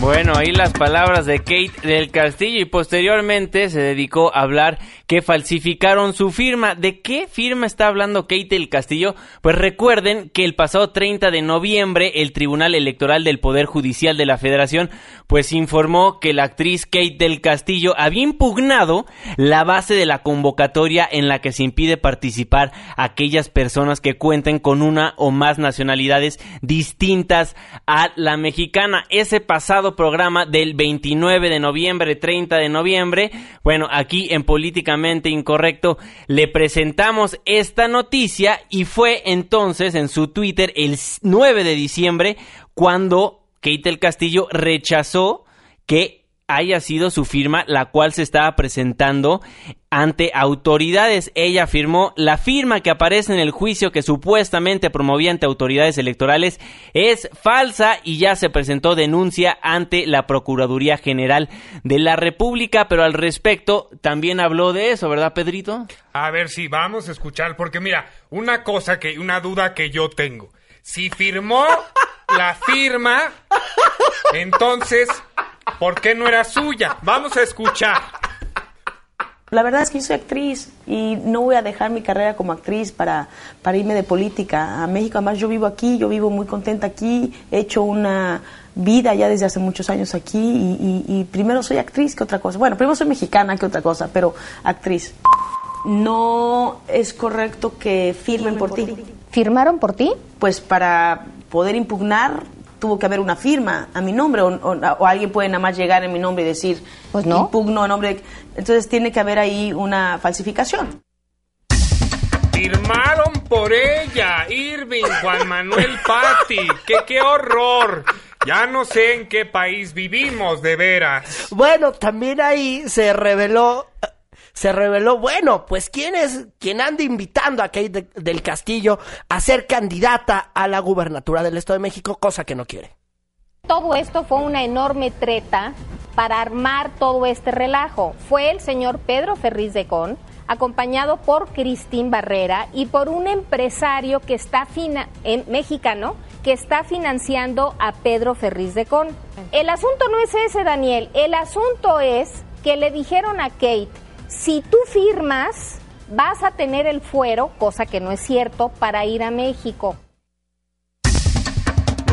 Speaker 2: Bueno, ahí las palabras de Kate del Castillo y posteriormente se dedicó a hablar que falsificaron su firma. ¿De qué firma está hablando Kate del Castillo? Pues recuerden que el pasado 30 de noviembre el Tribunal Electoral del Poder Judicial de la Federación pues informó que la actriz Kate del Castillo había impugnado la base de la convocatoria en la que se impide participar aquellas personas que cuenten con una o más nacionalidades distintas a la mexicana. Ese pasado programa del 29 de noviembre, 30 de noviembre, bueno, aquí en Políticamente Incorrecto le presentamos esta noticia y fue entonces en su Twitter el 9 de diciembre cuando Kate del Castillo rechazó que haya sido su firma la cual se estaba presentando ante autoridades. Ella afirmó la firma que aparece en el juicio que supuestamente promovía ante autoridades electorales es falsa y ya se presentó denuncia ante la Procuraduría General de la República, pero al respecto también habló de eso, ¿verdad, Pedrito?
Speaker 4: A ver si vamos a escuchar, porque mira, una cosa que, una duda que yo tengo. Si firmó la firma, entonces, ¿por qué no era suya? Vamos a escuchar.
Speaker 14: La verdad es que yo soy actriz y no voy a dejar mi carrera como actriz para, para irme de política a México. Además, yo vivo aquí, yo vivo muy contenta aquí, he hecho una vida ya desde hace muchos años aquí y, y primero soy actriz que otra cosa. Bueno, primero soy mexicana que otra cosa, pero actriz. No es correcto que firmen por ti.
Speaker 15: ¿Firmaron por ti?
Speaker 14: Pues para poder impugnar tuvo que haber una firma a mi nombre o, alguien puede nada más llegar en mi nombre y decir
Speaker 15: pues no
Speaker 14: impugno a nombre entonces tiene que haber ahí una falsificación.
Speaker 4: Firmaron por ella Irving Juan Manuel Patti. Qué qué horror ya no sé en qué país vivimos de veras.
Speaker 3: Bueno también ahí se reveló se reveló, bueno, pues quién es quien anda invitando a Kate del Castillo a ser candidata a la gubernatura del Estado de México, cosa que no quiere.
Speaker 15: Todo esto fue una enorme treta para armar todo este relajo. Fue el señor Pedro Ferriz de Con, acompañado por Cristín Barrera y por un empresario que está fina mexicano que está financiando a Pedro Ferriz de Con. El asunto no es ese, Daniel. El asunto es que le dijeron a Kate si tú firmas, vas a tener el fuero, cosa que no es cierto, para ir a México.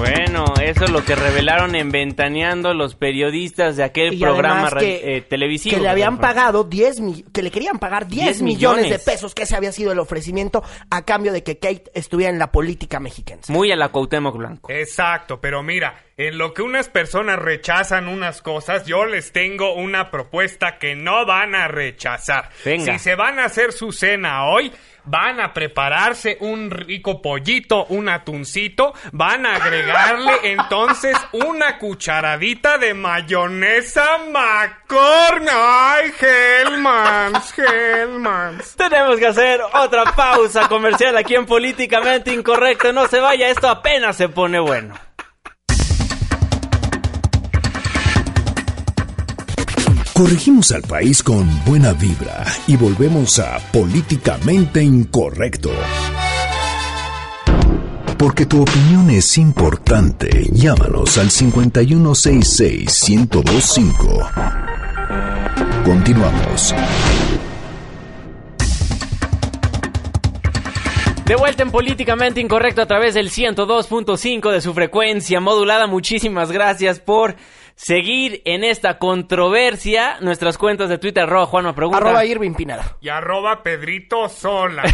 Speaker 16: Bueno, eso es lo que revelaron en Ventaneando los periodistas de aquel
Speaker 3: Y
Speaker 16: programa
Speaker 3: que-
Speaker 16: eh, televisivo.
Speaker 3: que le habían pagado 10 mi- que le querían pagar 10,
Speaker 16: 10
Speaker 3: millones.
Speaker 16: millones.
Speaker 3: de pesos, que ese había sido el ofrecimiento a cambio de que Kate estuviera en la política mexicana.
Speaker 16: Muy a la Cuauhtémoc Blanco.
Speaker 4: Exacto, pero mira, en lo que unas personas rechazan unas cosas, yo les tengo una propuesta que no van a rechazar.
Speaker 16: Venga.
Speaker 4: Si se van a hacer su cena hoy, van a prepararse un rico pollito, un atuncito, van a agregarle entonces una cucharadita de mayonesa McCormick. ¡Ay, Hellmans, Hellmans!
Speaker 16: Tenemos que hacer otra pausa comercial aquí en Políticamente Incorrecto. No se vaya, esto apenas se pone bueno.
Speaker 1: Corregimos al país con buena vibra y volvemos a Políticamente Incorrecto. Porque tu opinión es importante, llámanos al 5166-1025. Continuamos.
Speaker 16: De vuelta en Políticamente Incorrecto a través del 102.5 de su frecuencia modulada. Muchísimas gracias por seguir en esta controversia. Nuestras cuentas de Twitter, arroba Juanma Pregunta.
Speaker 3: Arroba Irving Pineda.
Speaker 4: Y arroba Pedrito Sola.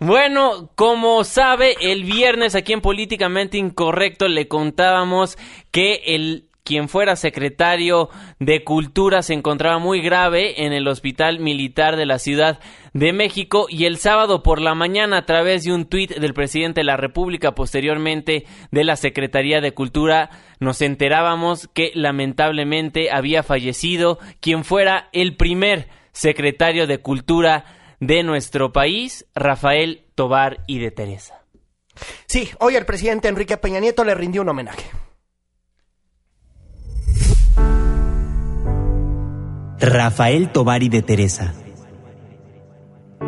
Speaker 16: Bueno, como sabe, el viernes aquí en Políticamente Incorrecto le contábamos que el quien fuera secretario de Cultura se encontraba muy grave en el Hospital Militar de la Ciudad de México y el sábado por la mañana a través de un tuit del presidente de la República posteriormente de la Secretaría de Cultura nos enterábamos que lamentablemente había fallecido quien fuera el primer secretario de Cultura de nuestro país, Rafael Tobar y de Teresa.
Speaker 3: Sí, hoy el presidente Enrique Peña Nieto le rindió un homenaje.
Speaker 2: Rafael Tobari de Teresa.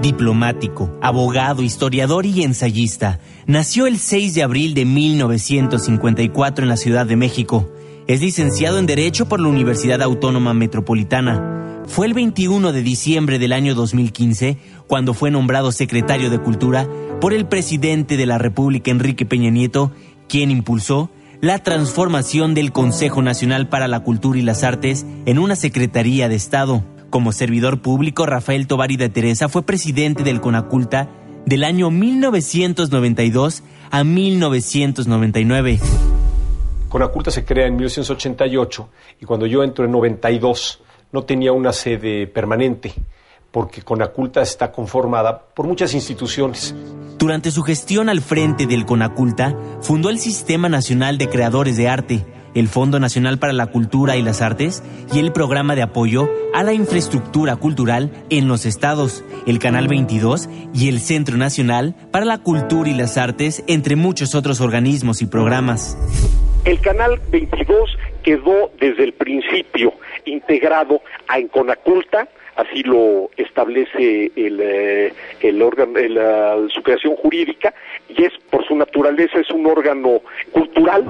Speaker 2: Diplomático, abogado, historiador y ensayista, nació el 6 de abril de 1954 en la Ciudad de México. Es licenciado en Derecho por la Universidad Autónoma Metropolitana. Fue el 21 de diciembre del año 2015 cuando fue nombrado secretario de Cultura por el presidente de la República Enrique Peña Nieto, quien impulsó la transformación del Consejo Nacional para la Cultura y las Artes en una Secretaría de Estado. Como servidor público, Rafael Tovari de Teresa fue presidente del Conaculta del año 1992 a 1999.
Speaker 17: Conaculta se crea en 1988 y cuando yo entro en 92 no tenía una sede permanente porque Conaculta está conformada por muchas instituciones.
Speaker 2: Durante su gestión al frente del Conaculta, fundó el Sistema Nacional de Creadores de Arte, el Fondo Nacional para la Cultura y las Artes y el Programa de Apoyo a la Infraestructura Cultural en los estados, el Canal 22 y el Centro Nacional para la Cultura y las Artes, entre muchos otros organismos y programas.
Speaker 18: El Canal 22 quedó desde el principio integrado a Enconaculta, así lo establece el, eh, el órgano, el, uh, su creación jurídica, y es por su naturaleza es un órgano cultural.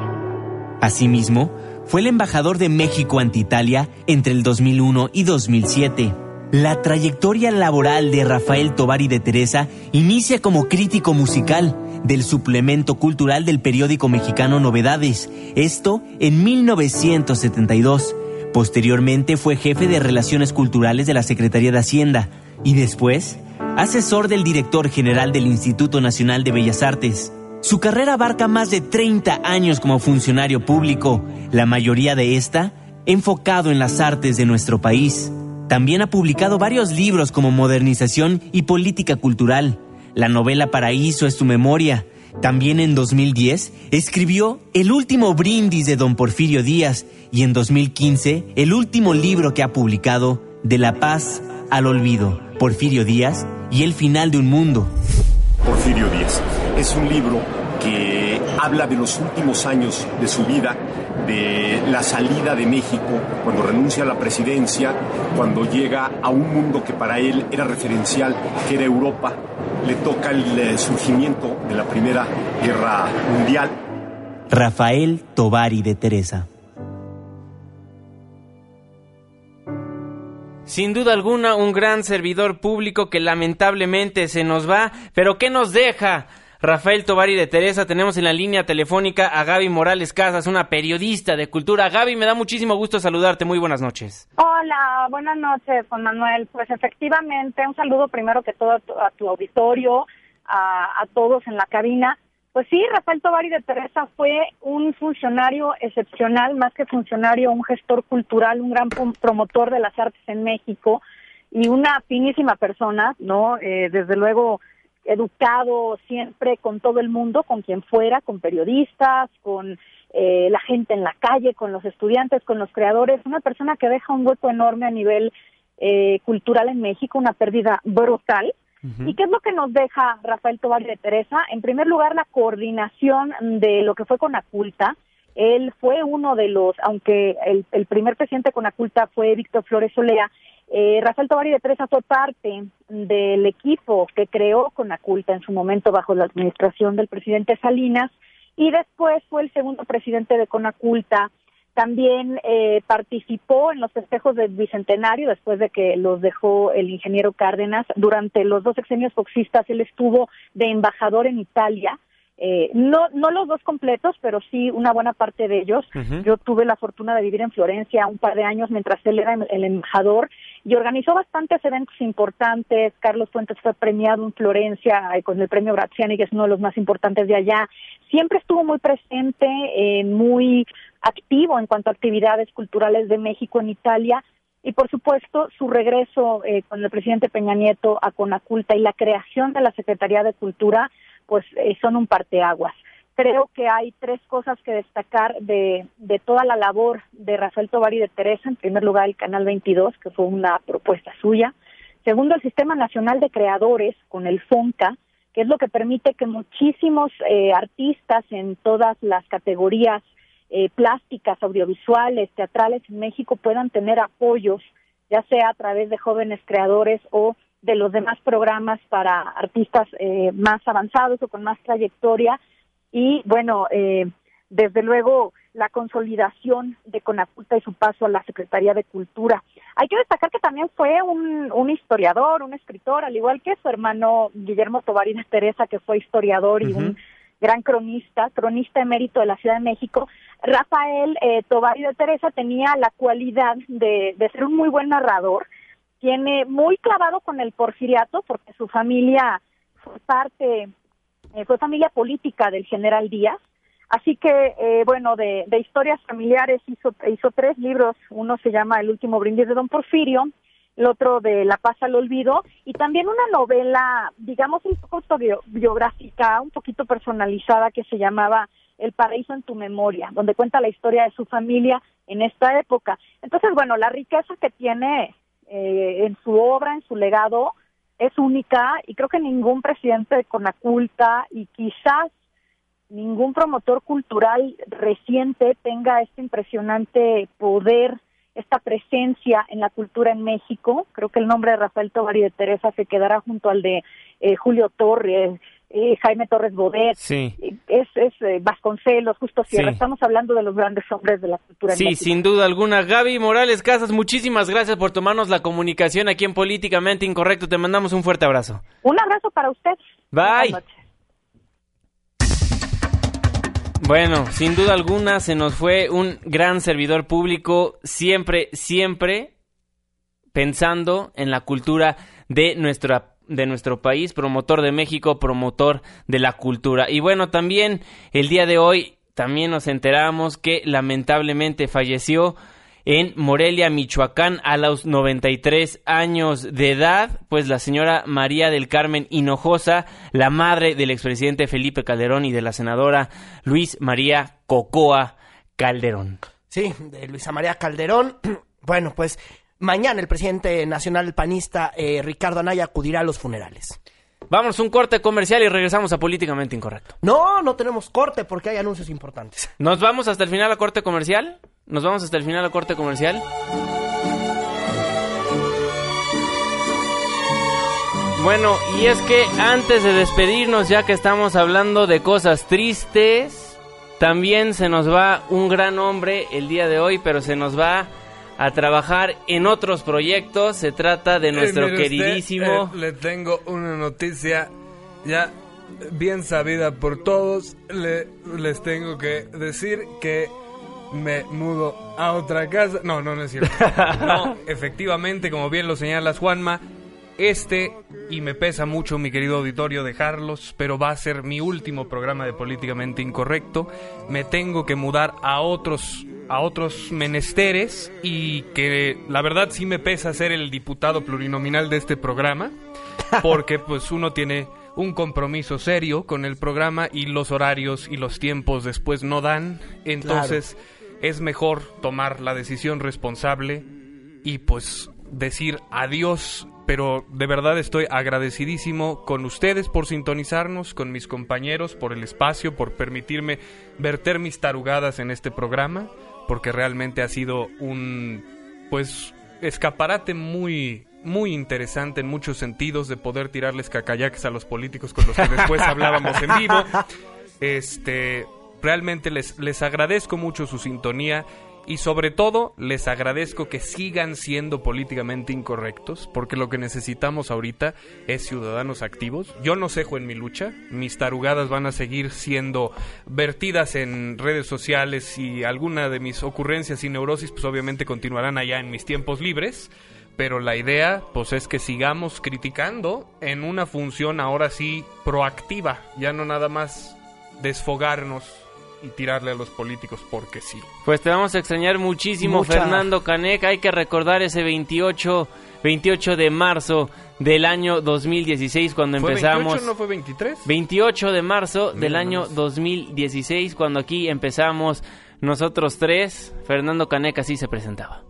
Speaker 2: Asimismo, fue el embajador de México ante Italia entre el 2001 y 2007. La trayectoria laboral de Rafael Tovari de Teresa inicia como crítico musical del suplemento cultural del periódico mexicano Novedades, esto en 1972. Posteriormente fue jefe de Relaciones Culturales de la Secretaría de Hacienda y después asesor del director general del Instituto Nacional de Bellas Artes. Su carrera abarca más de 30 años como funcionario público, la mayoría de esta enfocado en las artes de nuestro país. También ha publicado varios libros como Modernización y Política Cultural. La novela Paraíso es tu memoria. También en 2010 escribió El último brindis de don Porfirio Díaz y en 2015 el último libro que ha publicado, De la paz al olvido, Porfirio Díaz y el final de un mundo.
Speaker 19: Porfirio Díaz. Es un libro que habla de los últimos años de su vida, de la salida de México, cuando renuncia a la presidencia, cuando llega a un mundo que para él era referencial, que era Europa, le toca el eh, surgimiento de la Primera Guerra Mundial.
Speaker 2: Rafael Tovari de Teresa.
Speaker 16: Sin duda alguna, un gran servidor público que lamentablemente se nos va, pero ¿qué nos deja?
Speaker 2: Rafael Tovari de Teresa. Tenemos en la línea telefónica a Gaby Morales Casas, una periodista de cultura. Gaby, me da muchísimo gusto saludarte. Muy buenas noches.
Speaker 20: Hola, buenas noches, Juan Manuel. Pues efectivamente, un saludo primero que todo a tu, a tu auditorio, a, a todos en la cabina. Pues sí, Rafael Tovari de Teresa fue un funcionario excepcional, más que funcionario, un gestor cultural, un gran prom- promotor de las artes en México y una finísima persona, ¿no? Eh, desde luego educado siempre con todo el mundo, con quien fuera, con periodistas, con eh, la gente en la calle, con los estudiantes, con los creadores, una persona que deja un hueco enorme a nivel eh, cultural en México, una pérdida brutal. ¿Y qué es lo que nos deja Rafael Tobar de Teresa? En primer lugar, la coordinación de lo que fue con Aculta. Él fue uno de los, aunque el, el primer presidente con Aculta fue Víctor Flores Solea, eh, Rafael Tobar de Teresa fue parte del equipo que creó con Aculta en su momento bajo la administración del presidente Salinas y después fue el segundo presidente de Conaculta. También eh, participó en los festejos del Bicentenario después de que los dejó el ingeniero Cárdenas. Durante los dos sexenios foxistas él estuvo de embajador en Italia. Eh, no, no los dos completos, pero sí una buena parte de ellos. Yo tuve la fortuna de vivir en Florencia un par de años mientras él era el embajador y organizó bastantes eventos importantes. Carlos Fuentes fue premiado en Florencia eh, con el premio Graziani, que es uno de los más importantes de allá. Siempre estuvo muy presente, eh, muy activo en cuanto a actividades culturales de México en Italia y por supuesto su regreso eh, con el presidente Peña Nieto a Conaculta y la creación de la Secretaría de Cultura pues eh, son un parteaguas. Creo que hay tres cosas que destacar de, de toda la labor de Rafael Tobar y de Teresa. En primer lugar, el Canal 22, que fue una propuesta suya. Segundo, el Sistema Nacional de Creadores con el FONCA, que es lo que permite que muchísimos eh, artistas en todas las categorías eh, plásticas, audiovisuales, teatrales en México puedan tener apoyos, ya sea a través de jóvenes creadores o de los demás programas para artistas eh, más avanzados o con más trayectoria. Y bueno, eh, desde luego la consolidación de Conaculta y su paso a la Secretaría de Cultura. Hay que destacar que también fue un, un historiador, un escritor, al igual que su hermano Guillermo Tovarí de Teresa, que fue historiador y un gran cronista, cronista emérito de la Ciudad de México. Rafael eh, Tovari de Teresa tenía la cualidad de, de ser un muy buen narrador, tiene muy clavado con el porfiriato porque su familia fue parte, eh, fue familia política del general Díaz. Así que, eh, bueno, de, de historias familiares hizo, hizo tres libros. Uno se llama El último brindis de Don Porfirio, el otro de La paz al olvido, y también una novela, digamos, un poco autobiográfica, un poquito personalizada, que se llamaba El paraíso en tu memoria, donde cuenta la historia de su familia en esta época. Entonces, bueno, la riqueza que tiene eh, en su obra, en su legado, es única y creo que ningún presidente de Conaculta y quizás ningún promotor cultural reciente tenga este impresionante poder, esta presencia en la cultura en México. Creo que el nombre de Rafael Tovar y de Teresa se quedará junto al de eh, Julio Torres, eh, Jaime Torres Bodet,
Speaker 2: Sí.
Speaker 20: es, es eh, Vasconcelos, Justo Sierra.
Speaker 2: Sí.
Speaker 20: Estamos hablando de los grandes hombres de la cultura
Speaker 2: Sí, sin duda alguna. Gaby Morales Casas, muchísimas gracias por tomarnos la comunicación aquí en Políticamente Incorrecto. Te mandamos un fuerte abrazo.
Speaker 20: Un abrazo para usted.
Speaker 2: Bye.
Speaker 20: Buenas noches.
Speaker 2: Bueno, sin duda alguna se nos fue un gran servidor público, siempre, siempre pensando en la cultura de nuestra de nuestro país, promotor de México, promotor de la cultura. Y bueno, también el día de hoy también nos enteramos que lamentablemente falleció en Morelia, Michoacán, a los 93 años de edad, pues la señora María del Carmen Hinojosa, la madre del expresidente Felipe Calderón y de la senadora Luis María Cocoa Calderón.
Speaker 3: Sí, de Luisa María Calderón. Bueno, pues mañana el presidente nacional panista eh, Ricardo Anaya acudirá a los funerales.
Speaker 2: Vamos un corte comercial y regresamos a Políticamente Incorrecto.
Speaker 3: No, no tenemos corte porque hay anuncios importantes.
Speaker 2: ¿Nos vamos hasta el final a corte comercial? ¿Nos vamos hasta el final a corte comercial? Bueno, y es que antes de despedirnos, ya que estamos hablando de cosas tristes, también se nos va un gran hombre el día de hoy, pero se nos va a trabajar en otros proyectos. Se trata de nuestro
Speaker 4: Eh, usted,
Speaker 2: queridísimo...
Speaker 4: eh, le tengo una noticia. Ya bien sabida por todos, le- les tengo que decir que me mudo a otra casa. No, no, no es cierto. No, efectivamente, como bien lo señalas, Juanma, este, y me pesa mucho, mi querido auditorio, dejarlos, pero va a ser mi último programa de Políticamente Incorrecto. Me tengo que mudar a otros a otros menesteres y que la verdad sí me pesa ser el diputado plurinominal de este programa porque pues uno tiene un compromiso serio con el programa y los horarios y los tiempos después no dan, entonces es mejor tomar la decisión responsable y pues decir adiós, pero de verdad estoy agradecidísimo con ustedes por sintonizarnos, con mis compañeros por el espacio, por permitirme verter mis tarugadas en este programa, porque realmente ha sido un pues escaparate muy muy interesante en muchos sentidos de poder tirarles cacayaques a los políticos con los que después hablábamos en vivo. Este, realmente les, les agradezco mucho su sintonía y sobre todo les agradezco que sigan siendo políticamente incorrectos, porque lo que necesitamos ahorita es ciudadanos activos. Yo no cejo en mi lucha, mis tarugadas van a seguir siendo vertidas en redes sociales y alguna de mis ocurrencias y neurosis pues obviamente continuarán allá en mis tiempos libres. Pero la idea, pues, es que sigamos criticando en una función ahora sí proactiva, ya no nada más desfogarnos y tirarle a los políticos porque sí.
Speaker 2: Pues te vamos a extrañar muchísimo,
Speaker 4: Mucha.
Speaker 2: Fernando Canek. Hay que recordar ese 28, 28 de marzo del año 2016 cuando
Speaker 4: ¿Fue
Speaker 2: empezamos.
Speaker 4: 28, no fue 23?
Speaker 2: 28 de marzo del año
Speaker 4: nomás.
Speaker 2: 2016 cuando aquí empezamos nosotros tres. Fernando Canek así se presentaba.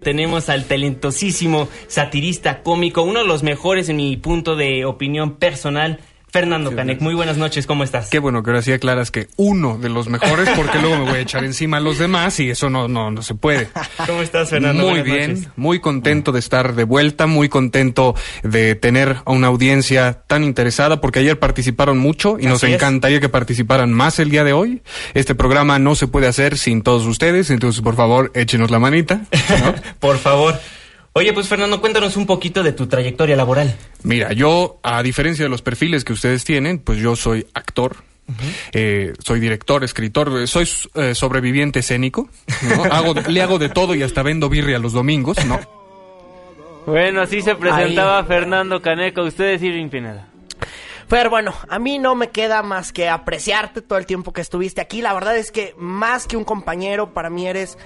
Speaker 21: Tenemos al talentosísimo satirista cómico, uno de los mejores en mi punto de opinión personal, Fernando Canek. Muy buenas noches, ¿cómo estás?
Speaker 4: Qué bueno que ahora sí aclaras que uno de los mejores, porque luego me voy a echar encima a los demás y eso no, no, no se puede.
Speaker 21: ¿Cómo estás, Fernando?
Speaker 4: Muy
Speaker 21: Buenas
Speaker 4: bien,
Speaker 21: noches.
Speaker 4: muy contento de estar de vuelta, muy contento de tener a una audiencia tan interesada, porque ayer participaron mucho y nos
Speaker 21: es.
Speaker 4: encantaría que participaran más el día de hoy. Este programa no se puede hacer sin todos ustedes, entonces por favor échenos la manita.
Speaker 21: Por favor. Oye, pues Fernando, cuéntanos un poquito de tu trayectoria laboral.
Speaker 4: Mira, yo, a diferencia de los perfiles que ustedes tienen, pues yo soy actor. eh, soy director, escritor, soy eh, sobreviviente escénico, ¿no? hago, le hago de todo y hasta vendo birria los domingos, ¿no?
Speaker 2: Bueno, así se presentaba Fernando Caneco. Ustedes, Irving Pineda.
Speaker 3: Fer, bueno, a mí no me queda más que apreciarte todo el tiempo que estuviste aquí. La verdad es que más que un compañero, para mí eres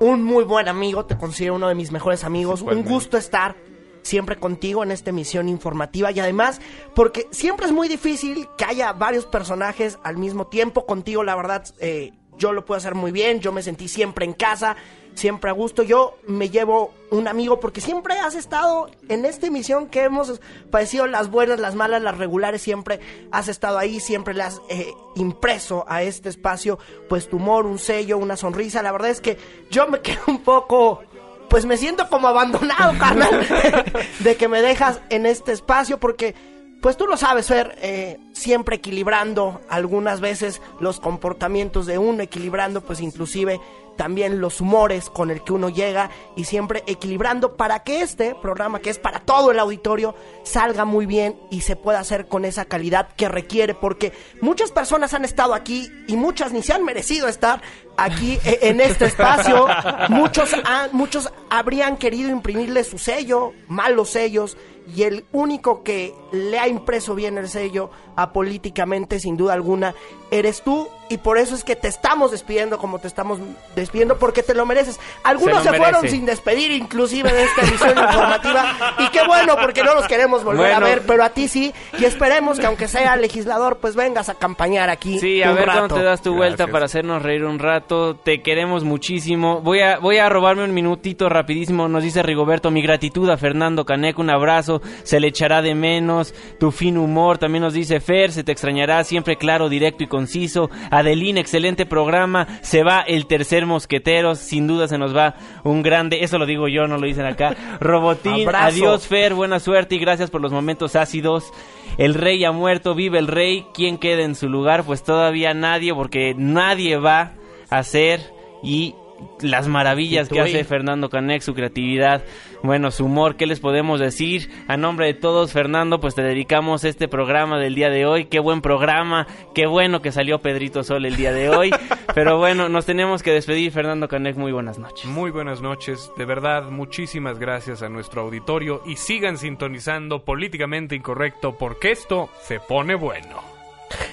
Speaker 3: un muy buen amigo. Te considero uno de mis mejores amigos. Un gusto estar siempre contigo en esta emisión informativa y además porque siempre es muy difícil que haya varios personajes al mismo tiempo contigo la verdad eh, yo lo puedo hacer muy bien yo me sentí siempre en casa siempre a gusto. Yo me llevo un amigo porque siempre has estado en esta emisión que hemos padecido las buenas las malas las regulares siempre has estado ahí siempre le has eh, impreso a este espacio pues tu humor un sello una sonrisa. La verdad es que yo me quedo un poco pues me siento como abandonado, carnal, de que me dejas en este espacio porque, pues tú lo sabes, Fer, eh, siempre equilibrando algunas veces los comportamientos de uno, equilibrando pues inclusive también los humores con el que uno llega y siempre equilibrando para que este programa, que es para todo el auditorio, salga muy bien y se pueda hacer con esa calidad que requiere, porque muchas personas han estado aquí y muchas ni se han merecido estar aquí eh, en este espacio. Muchos, han- muchos habrían querido imprimirle su sello, malos sellos, y el único que le ha impreso bien el sello a políticamente, sin duda alguna, eres tú. Y por eso es que te estamos despidiendo como te estamos despidiendo, porque te lo mereces. Algunos
Speaker 2: Se
Speaker 3: fueron sin despedir, inclusive de esta emisión informativa. Y qué bueno, porque no los queremos volver a ver, pero a ti sí. Y esperemos que aunque sea legislador, pues vengas a acompañar aquí.
Speaker 2: Sí, a
Speaker 3: un
Speaker 2: ver
Speaker 3: rato.
Speaker 2: te das tu vuelta para hacernos reír un rato. Te queremos muchísimo. Voy a, voy a robarme un minutito rapidísimo. Nos dice Rigoberto, mi gratitud a Fernando Caneco, un abrazo. Se le echará de menos. Tu fin humor. También nos dice Fer, se te extrañará. Siempre claro, directo y conciso. Adelín, excelente programa. Se va el tercer mosquetero. Sin duda se nos va un grande. Eso lo digo yo, no lo dicen acá. Robotín,
Speaker 3: Abrazo.
Speaker 2: adiós Fer, buena suerte y gracias por los momentos ácidos. El rey ha muerto, vive el rey. ¿Quién queda en su lugar? Pues todavía nadie, porque nadie va a ser y las maravillas que hace Fernando Canek, su creatividad, bueno, su humor, ¿qué les podemos decir? A nombre de todos, Fernando, pues te dedicamos este programa del día de hoy. Qué buen programa, qué bueno que salió Pedrito Sol el día de hoy. Pero bueno, nos tenemos que despedir, Fernando Canek, muy buenas noches.
Speaker 4: Muy buenas noches, de verdad, muchísimas gracias a nuestro auditorio y sigan sintonizando políticamente incorrecto porque esto se pone bueno.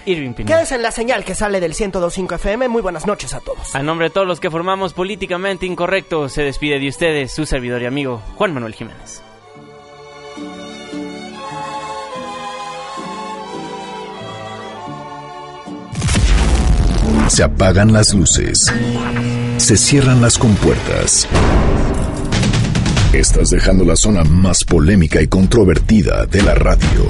Speaker 2: Irving Pineda.
Speaker 3: Quédese en la señal que sale del 102.5 FM. Muy buenas noches a todos.
Speaker 2: A nombre de todos los que formamos Políticamente Incorrecto, se despide de ustedes su servidor y amigo Juan Manuel Jiménez.
Speaker 1: Se apagan las luces. Se cierran las compuertas. Estás dejando la zona más polémica y controvertida de la radio.